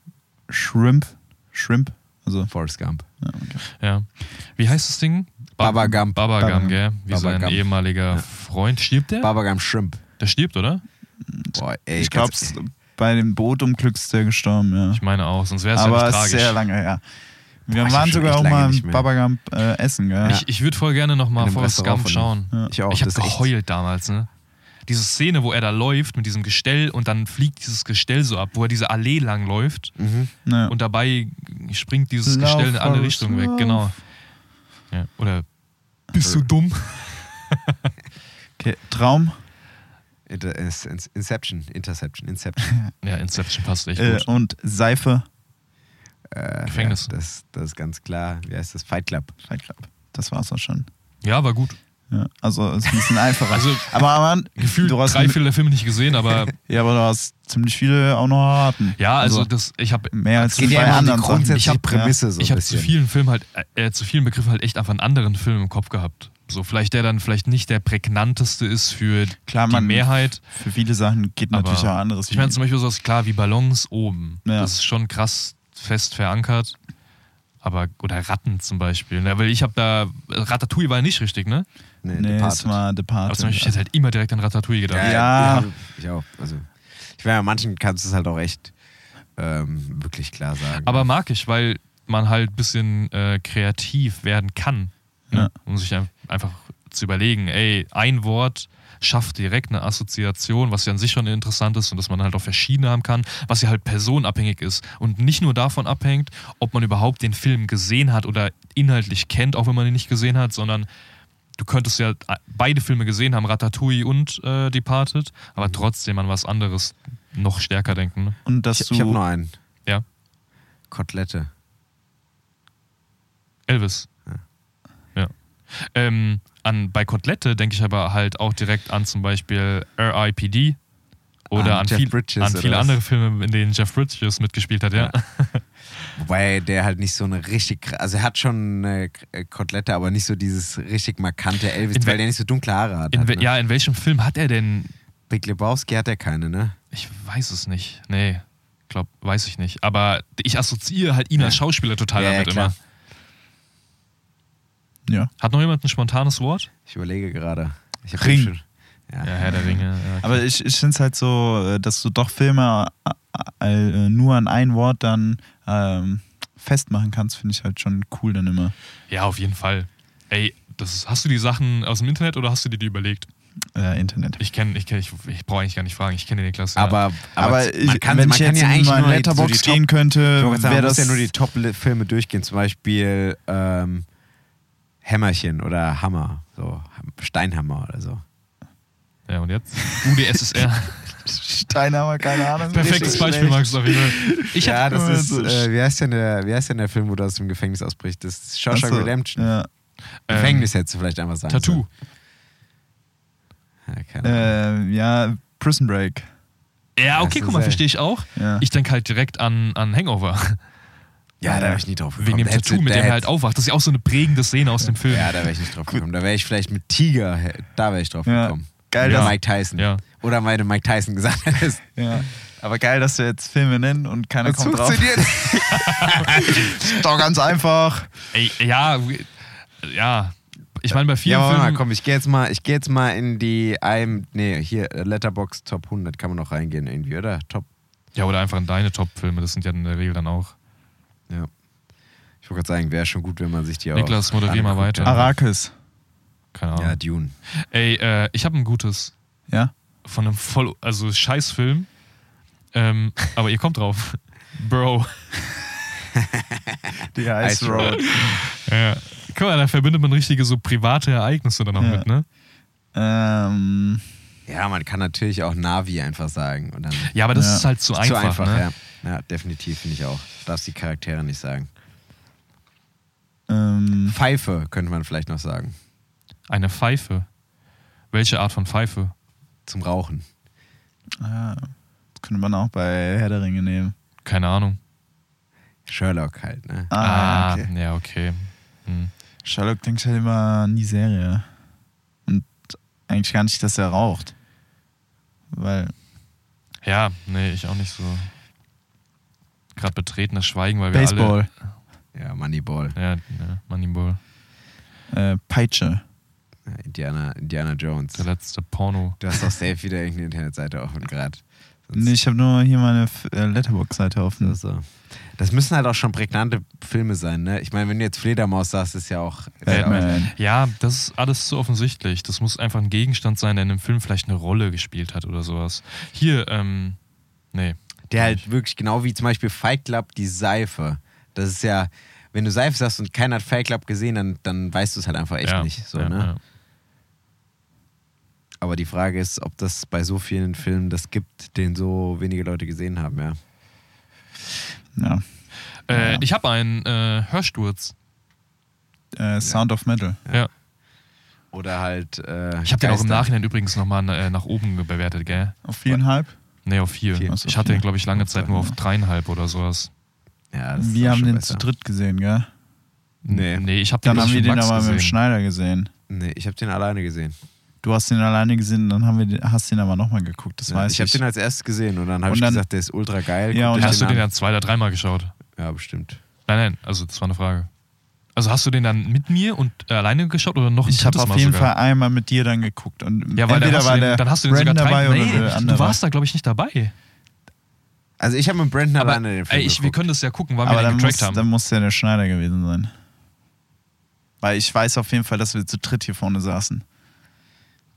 Shrimp, Shrimp, also Forrest Gump. ja, okay. Ja. Wie heißt das Ding? Ba- Baba Gump. Baba Baba Gump, gell? Wie Baba sein Gump. ehemaliger Freund. Stirbt der? Baba Gump Shrimp. Der stirbt, oder? Boah, ey, ich glaube, bei dem Bootunglück ist der gestorben, ja. Ich meine auch, sonst wäre es ja Aber nicht ist tragisch. sehr lange her. Wir Boah, waren sogar auch mal im mehr. Babagam äh, essen, gell? Ich, ich würde voll gerne nochmal Forrest Restaurant Gump schauen. ihm. Ich auch. Ich habe geheult damals, ne? Diese Szene, wo er da läuft mit diesem Gestell und dann fliegt dieses Gestell so ab, wo er diese Allee lang läuft Mhm. ja. und dabei springt dieses Lauf, Gestell in alle Richtungen weg, genau. Ja. Oder bist du dumm? okay. Traum Inception, Interception, Inception. Ja, Inception passt echt äh, gut. und Seife. äh, Gefängnis. Ja, das, das ist ganz klar. Wie heißt das? Fight Club. Fight Club. Das war's auch schon. Ja, war gut. Ja, also ist ein bisschen einfacher. Also, aber man, Gefühlt du hast, drei Viertel der Filme nicht gesehen, aber ja, aber du hast ziemlich viele auch noch erraten. ja, also, Also, das, ich habe mehr als Es geht ja anderen Sachen. grundsätzliche Ich hab- Prämisse so ich habe zu vielen Filmen halt, äh, zu vielen Begriffen halt echt einfach einen anderen Film im Kopf gehabt. So, vielleicht der dann vielleicht nicht der prägnanteste ist für Klar, die man- Mehrheit. Für viele Sachen geht Aber natürlich auch anderes. Ich meine zum Beispiel sowas klar wie Ballons oben. Ja. Das ist schon krass fest verankert. Aber, oder Ratten zum Beispiel. Ne? Weil ich habe da, Ratatouille war ja nicht richtig, ne? Nee, nee, Departed. es war Aber Departed. zum Beispiel, ich hätte halt immer direkt an Ratatouille gedacht. Ja, Ja. ja. Ich auch. Also, ich meine, manchen kannst du es halt auch echt ähm, wirklich klar sagen. Aber mag ich, weil man halt ein bisschen äh, kreativ werden kann. Ne? Ja. Um sich ein- einfach zu überlegen, ey, ein Wort schafft direkt eine Assoziation, was ja an sich schon interessant ist und dass man halt auch verschiedene haben kann, was ja halt personenabhängig ist und nicht nur davon abhängt, ob man überhaupt den Film gesehen hat oder inhaltlich kennt, auch wenn man ihn nicht gesehen hat, sondern du könntest ja beide Filme gesehen haben, Ratatouille und äh, Departed, aber trotzdem an was anderes noch stärker denken. Ne? Und dass ich, du. ich habe noch einen. Ja. Kotelette. Elvis. Ja. Ähm, an, bei Kotelette denke ich aber halt auch direkt an zum Beispiel R.I.P.D. oder An an, viel, an oder viele was? andere Filme, in denen Jeff Bridges mitgespielt hat, ja. Ja. Wobei der halt nicht so eine richtig, also er hat schon eine K- Kotelette, aber nicht so dieses richtig markante Elvis, In weil der nicht so dunkle Haare hat. Wel- ne? ja, in welchem Film hat er denn? Big Lebowski hat er keine, ne? Ich weiß es nicht. Nee, glaub, weiß ich nicht. Aber ich assoziiere halt ihn Ja. als Schauspieler total Ja, ja, damit klar. immer. Ja. Hat noch jemand ein spontanes Wort? Ich überlege gerade. Ich Ring. schon- Ja. Ja, Herr der Ringe. Ja, okay. Aber ich, ich finde es halt so, äh, dass du doch Filme äh, äh, nur an ein Wort dann ähm, festmachen kannst, finde ich halt schon cool dann immer. ja, auf jeden Fall. Ey, das hast du die Sachen aus dem Internet oder hast du dir die überlegt? Äh, Internet. Ich kenne, ich, kenn, ich, ich brauche eigentlich gar nicht fragen. Ich kenne den Klasse. Aber, Aber, man ich, kann, wenn man ich kann jetzt ja in eigentlich meinen nur Letterbox so gehen könnte, wäre man das ja nur die Top-Filme durchgehen, zum Beispiel ähm, Hämmerchen oder Hammer, so Steinhammer oder so. Ja, und jetzt? UdSSR. Steinhammer, keine Ahnung. Perfektes Beispiel. Max, auf jeden Fall. Ich ja, das ist, so äh, wie, heißt denn der, wie heißt denn der Film, wo du aus dem Gefängnis ausbrichst? Das ist Shawshank Achso, Redemption. Ja. ähm, Gefängnis hättest du vielleicht einfach sagen Tattoo. Ja, keine Ahnung. Äh, ja, Prison Break. Ja, okay, guck mal, verstehe ich auch. Ja. Ich denke halt direkt an, an Hangover. Ja, da wäre ich nie drauf gekommen. Wegen dem Tattoo, du- mit dem er halt aufwacht. Das ist ja auch so eine prägende Szene aus dem Film. Ja, da wäre ich nicht drauf gekommen. Da wäre ich vielleicht mit Tiger, da wäre ich drauf Ja. gekommen. Geil, Oder Ja. Mike Tyson. Ja. Oder meine Mike Tyson gesagt hättest. Ja. Aber geil, dass du jetzt Filme nennen und keiner kommt drauf. Ist doch ganz einfach. Ey, ja, ja. Ich meine, bei Ja, vielen aber warte mal, Filmen. komm, ich gehe jetzt mal, ich gehe jetzt mal in die einem, nee, hier äh, Letterbox Top 100 kann man noch reingehen irgendwie, oder? Top. Ja, oder einfach in deine Top-Filme. Das sind ja in der Regel dann auch. Ja. Ich wollte gerade sagen, wäre schon gut, wenn man sich die auch. Niklas, moderier mal weiter. Arrakis. Keine Ahnung. Ja, Dune. Ey, äh, ich habe ein gutes Ja? von einem voll, also Scheißfilm. Ähm, aber ihr kommt drauf. Bro. Die Ice Road. Ja. Guck mal, da verbindet man richtige so private Ereignisse dann auch Ja. mit, ne? Ähm, Ja, man kann natürlich auch Navi einfach sagen. Und dann Ja, aber das Ja. ist halt zu Ist einfach. zu einfach, ne? ja. Ja, definitiv, finde ich auch. Du darfst die Charaktere nicht sagen. ähm, Pfeife könnte man vielleicht noch sagen. Eine Pfeife. Welche Art von Pfeife? Zum Rauchen. ah, das könnte man auch bei Herr der Ringe nehmen. Keine Ahnung. Sherlock halt, ne? Ah, okay. ja, okay. Hm. Sherlock denkt halt immer an die Serie. Und eigentlich gar nicht, dass er raucht. Weil, Ja, nee, ich auch nicht so. Gerade betretenes Schweigen, weil wir Baseball, Ja, Moneyball. alle. Ja, ja Moneyball. äh, Peitsche. Indiana, Indiana Jones. Der letzte Porno. Du hast doch safe wieder irgendeine Internetseite offen gerade. Nee, ich habe nur hier meine äh, Letterbox-Seite offen. So, so. Das müssen halt auch schon prägnante Filme sein, ne? Ich meine, wenn du jetzt Fledermaus sagst, ist ja auch. Ist ja auch Batman. Ja, das ist alles zu offensichtlich. Das muss einfach ein Gegenstand sein, der in einem Film vielleicht eine Rolle gespielt hat oder sowas. Hier, ähm, nee. der halt wirklich genau wie zum Beispiel Fight Club die Seife. Das ist ja, wenn du Seife sagst und keiner hat Fight Club gesehen, dann, dann weißt du es halt einfach echt ja, nicht. So, ja, ne? ja. Aber die Frage ist, ob das bei so vielen Filmen das gibt, den so wenige Leute gesehen haben, ja. Ja. Äh, Ja. Ich habe einen äh, Hörsturz. Äh, Sound of Metal. Ja. Oder halt. Äh, Ich habe den auch im. Nachhinein übrigens nochmal äh, nach oben bewertet, gell? Auf viereinhalb? Nee, auf vier. Vier. Ich hatte den, glaube ich, lange Zeit nur auf dreieinhalb oder sowas. Ja, das ist Wir auch haben schon den besser. zu dritt gesehen, gell? Nee. Nee, ich habe den Dann haben wir mit den Max aber mit dem gesehen. Schneider gesehen. Nee, ich habe den alleine gesehen. Du hast den alleine gesehen, dann haben wir den, hast den aber nochmal geguckt, das Ja, weiß ich ich. habe den als erstes gesehen und dann habe ich gesagt, der ist ultra geil. Ja, und Hast du den an. dann zwei oder dreimal geschaut? Ja, bestimmt. Nein, nein, also das war eine Frage. Also hast du den dann mit mir und äh, alleine geschaut oder noch ein ich habe auf jeden sogar? Fall einmal mit dir dann geguckt. Und Ja, weil dann entweder war den, der dann hast du den Brandon sogar dabei drei, oder nee. Du warst da, glaube ich, nicht dabei. Also ich habe mit Brandon Aber alleine den Film ey, ich, wir können das ja gucken, wann aber wir den muss, getrackt haben. dann muss der der Schneider gewesen sein. Weil ich weiß auf jeden Fall, dass wir zu dritt hier vorne saßen.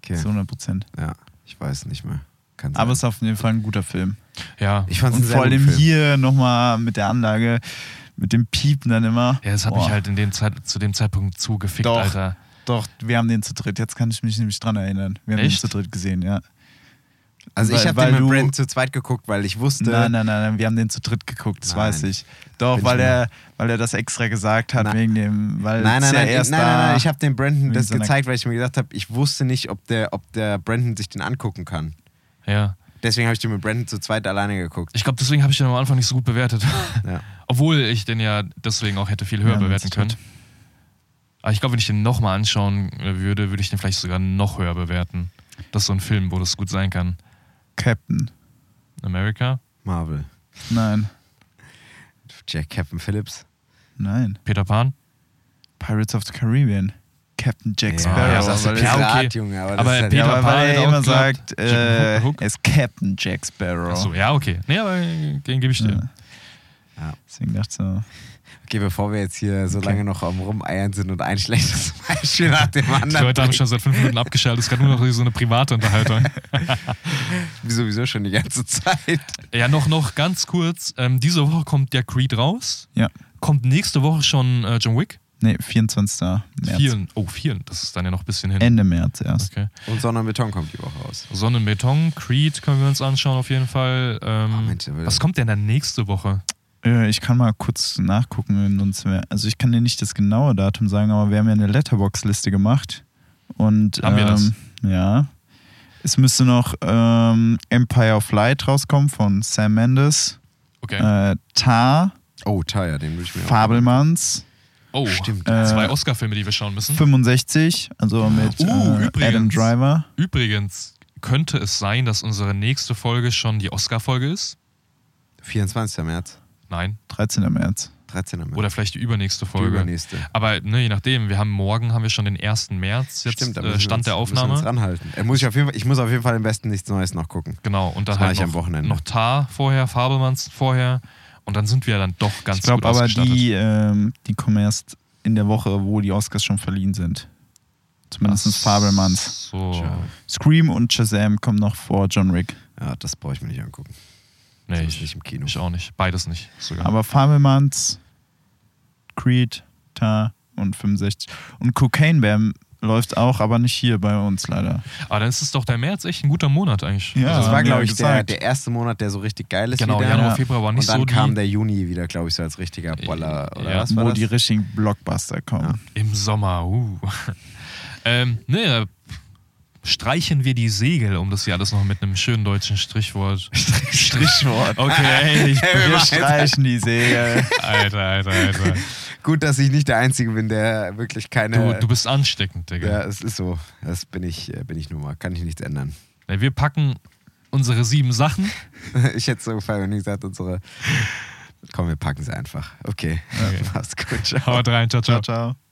Okay. Zu 100 Prozent. Ja, ich weiß nicht mehr. Kann. Aber es ist auf jeden Fall ein guter Film. ja. ich fand es Und ein sehr vor allem Film. hier nochmal mit der Anlage, mit dem Piepen dann immer. ja, es hat Boah. mich halt in dem Zeit, zu dem Zeitpunkt zu gefickt, Doch. Alter. Doch, wir haben den zu dritt. Jetzt kann ich mich nämlich dran erinnern. Wir haben Echt? den zu dritt gesehen, ja. Also ich habe den mit Brandon zu zweit geguckt, weil ich wusste. Nein, nein, nein, nein, wir haben den zu dritt geguckt, das Nein. weiß ich. Doch, Bin weil ich er, weil er das extra gesagt hat, Nein. wegen dem, weil Nein, es nein, ja nein, nein, nein, nein, ich habe dem Brandon das seiner- gezeigt, weil ich mir gedacht habe, ich wusste nicht, ob der, ob der Brandon sich den angucken kann. Ja. Deswegen habe ich den mit Brandon zu zweit alleine geguckt. Ich glaube, deswegen habe ich den am Anfang nicht so gut bewertet. Ja. Obwohl ich den ja deswegen auch hätte viel höher Ja, bewerten können. Aber ich glaube, wenn ich den nochmal anschauen äh, würde, würde ich den vielleicht sogar noch höher bewerten. Das ist so ein Film, wo das gut sein kann. Captain. America, Marvel. Nein, Jack Captain Phillips. nein. Peter Pan. Pirates of the Caribbean. Captain Jack Ja, Sparrow. ja, das das ist ja, okay. Junge. Aber, Aber halt, Peter ja, Pan weil er immer geklappt. sagt, äh, er ist Captain Jack Sparrow. Achso, ja, okay. Nee, aber den gebe ich dir. Ja. Ja. Deswegen dachte ich so, Okay, bevor wir jetzt hier so Okay. lange noch am Rumeiern sind und ein schlechtes Beispiel nach dem Die anderen. Leute haben schon seit fünf Minuten abgeschaltet. Es ist gerade nur noch so eine private Unterhaltung. Wie sowieso schon die ganze Zeit. Ja, noch, noch ganz kurz. Ähm, diese Woche kommt der Creed raus. ja. Kommt nächste Woche schon äh, John Wick? Nee, 24. März. Vielen. Oh, vielen. Das ist dann ja noch ein bisschen hin. Ende März erst. Okay. Und Sonne und Beton kommt die Woche raus. Sonne und Beton, Creed können wir uns anschauen auf jeden Fall. Ähm, Oh, Mensch, was kommt denn dann nächste Woche? Äh, Ich kann mal kurz nachgucken. Also ich kann dir nicht das genaue Datum sagen, aber wir haben ja eine Letterbox-Liste gemacht. Und Haben wir das? ähm, ja. Es müsste noch ähm, Empire of Light rauskommen von Sam Mendes. Okay. Äh, Tar, Oh, Taya, den würde ich mir Fabelmanns, oh, Stimmt. äh, zwei Oscar-Filme, die wir schauen müssen. 65, also mit Uh, äh, übrigens. Adam Driver. Übrigens könnte es sein, dass unsere nächste Folge schon die Oscar-Folge ist. 24. März. Nein. 13. März. 13. März. Oder vielleicht die übernächste die Folge. übernächste. Aber ne, je nachdem, wir haben morgen haben wir schon den 1. März jetzt Stimmt, äh, müssen wir Stand uns, der wir uns Aufnahme. ranhalten. Er muss ich, auf jeden Fall, ich muss auf jeden Fall am besten nichts Neues noch gucken. Genau, und dann Das halt ich noch, am Wochenende. noch Tar vorher, Fabelmanns vorher. Und dann sind wir dann doch ganz ich glaube gut aber, ausgestattet. die, ähm, die kommen erst in der Woche, wo die Oscars schon verliehen sind. Zumindest Fabelmanns. So. Scream und Shazam kommen noch vor John Wick. Ja, das brauche ich mir nicht angucken. Nee, ich, nicht im Kino. ich auch nicht. Beides nicht sogar. Aber Fabelmanns, Creed, Tar und 65. Und Cocaine Bam läuft auch, aber nicht hier bei uns leider. Aber dann ist es doch der März echt ein guter Monat eigentlich. Ja. Also das war, glaube ja ich, der, der erste Monat, der so richtig geil ist. Genau, wieder. Januar, Ja. Februar war nicht Und dann so die, kam der Juni wieder, glaube ich, so als richtiger Boller. Oder Ja. was war Wo das? die richtigen Blockbuster kommen. im Sommer. Uh. ähm, ne, streichen wir die Segel, um das hier alles noch mit einem schönen deutschen Strichwort. Strichwort. Okay, ich Wir streichen die Segel. Alter, Alter, Alter. Gut, dass ich nicht der Einzige bin, der wirklich keine. Du, du bist ansteckend, Digga. ja, es ist so. Das bin ich, äh, bin ich nun mal. Kann ich nichts ändern. Ja, Wir packen unsere sieben Sachen. Ich hätte so gefallen, wenn ich gesagt unsere. Komm, wir packen sie einfach. Okay. Okay. Mach's gut. Ciao. Haut rein, ciao, ciao. Ciao, ciao.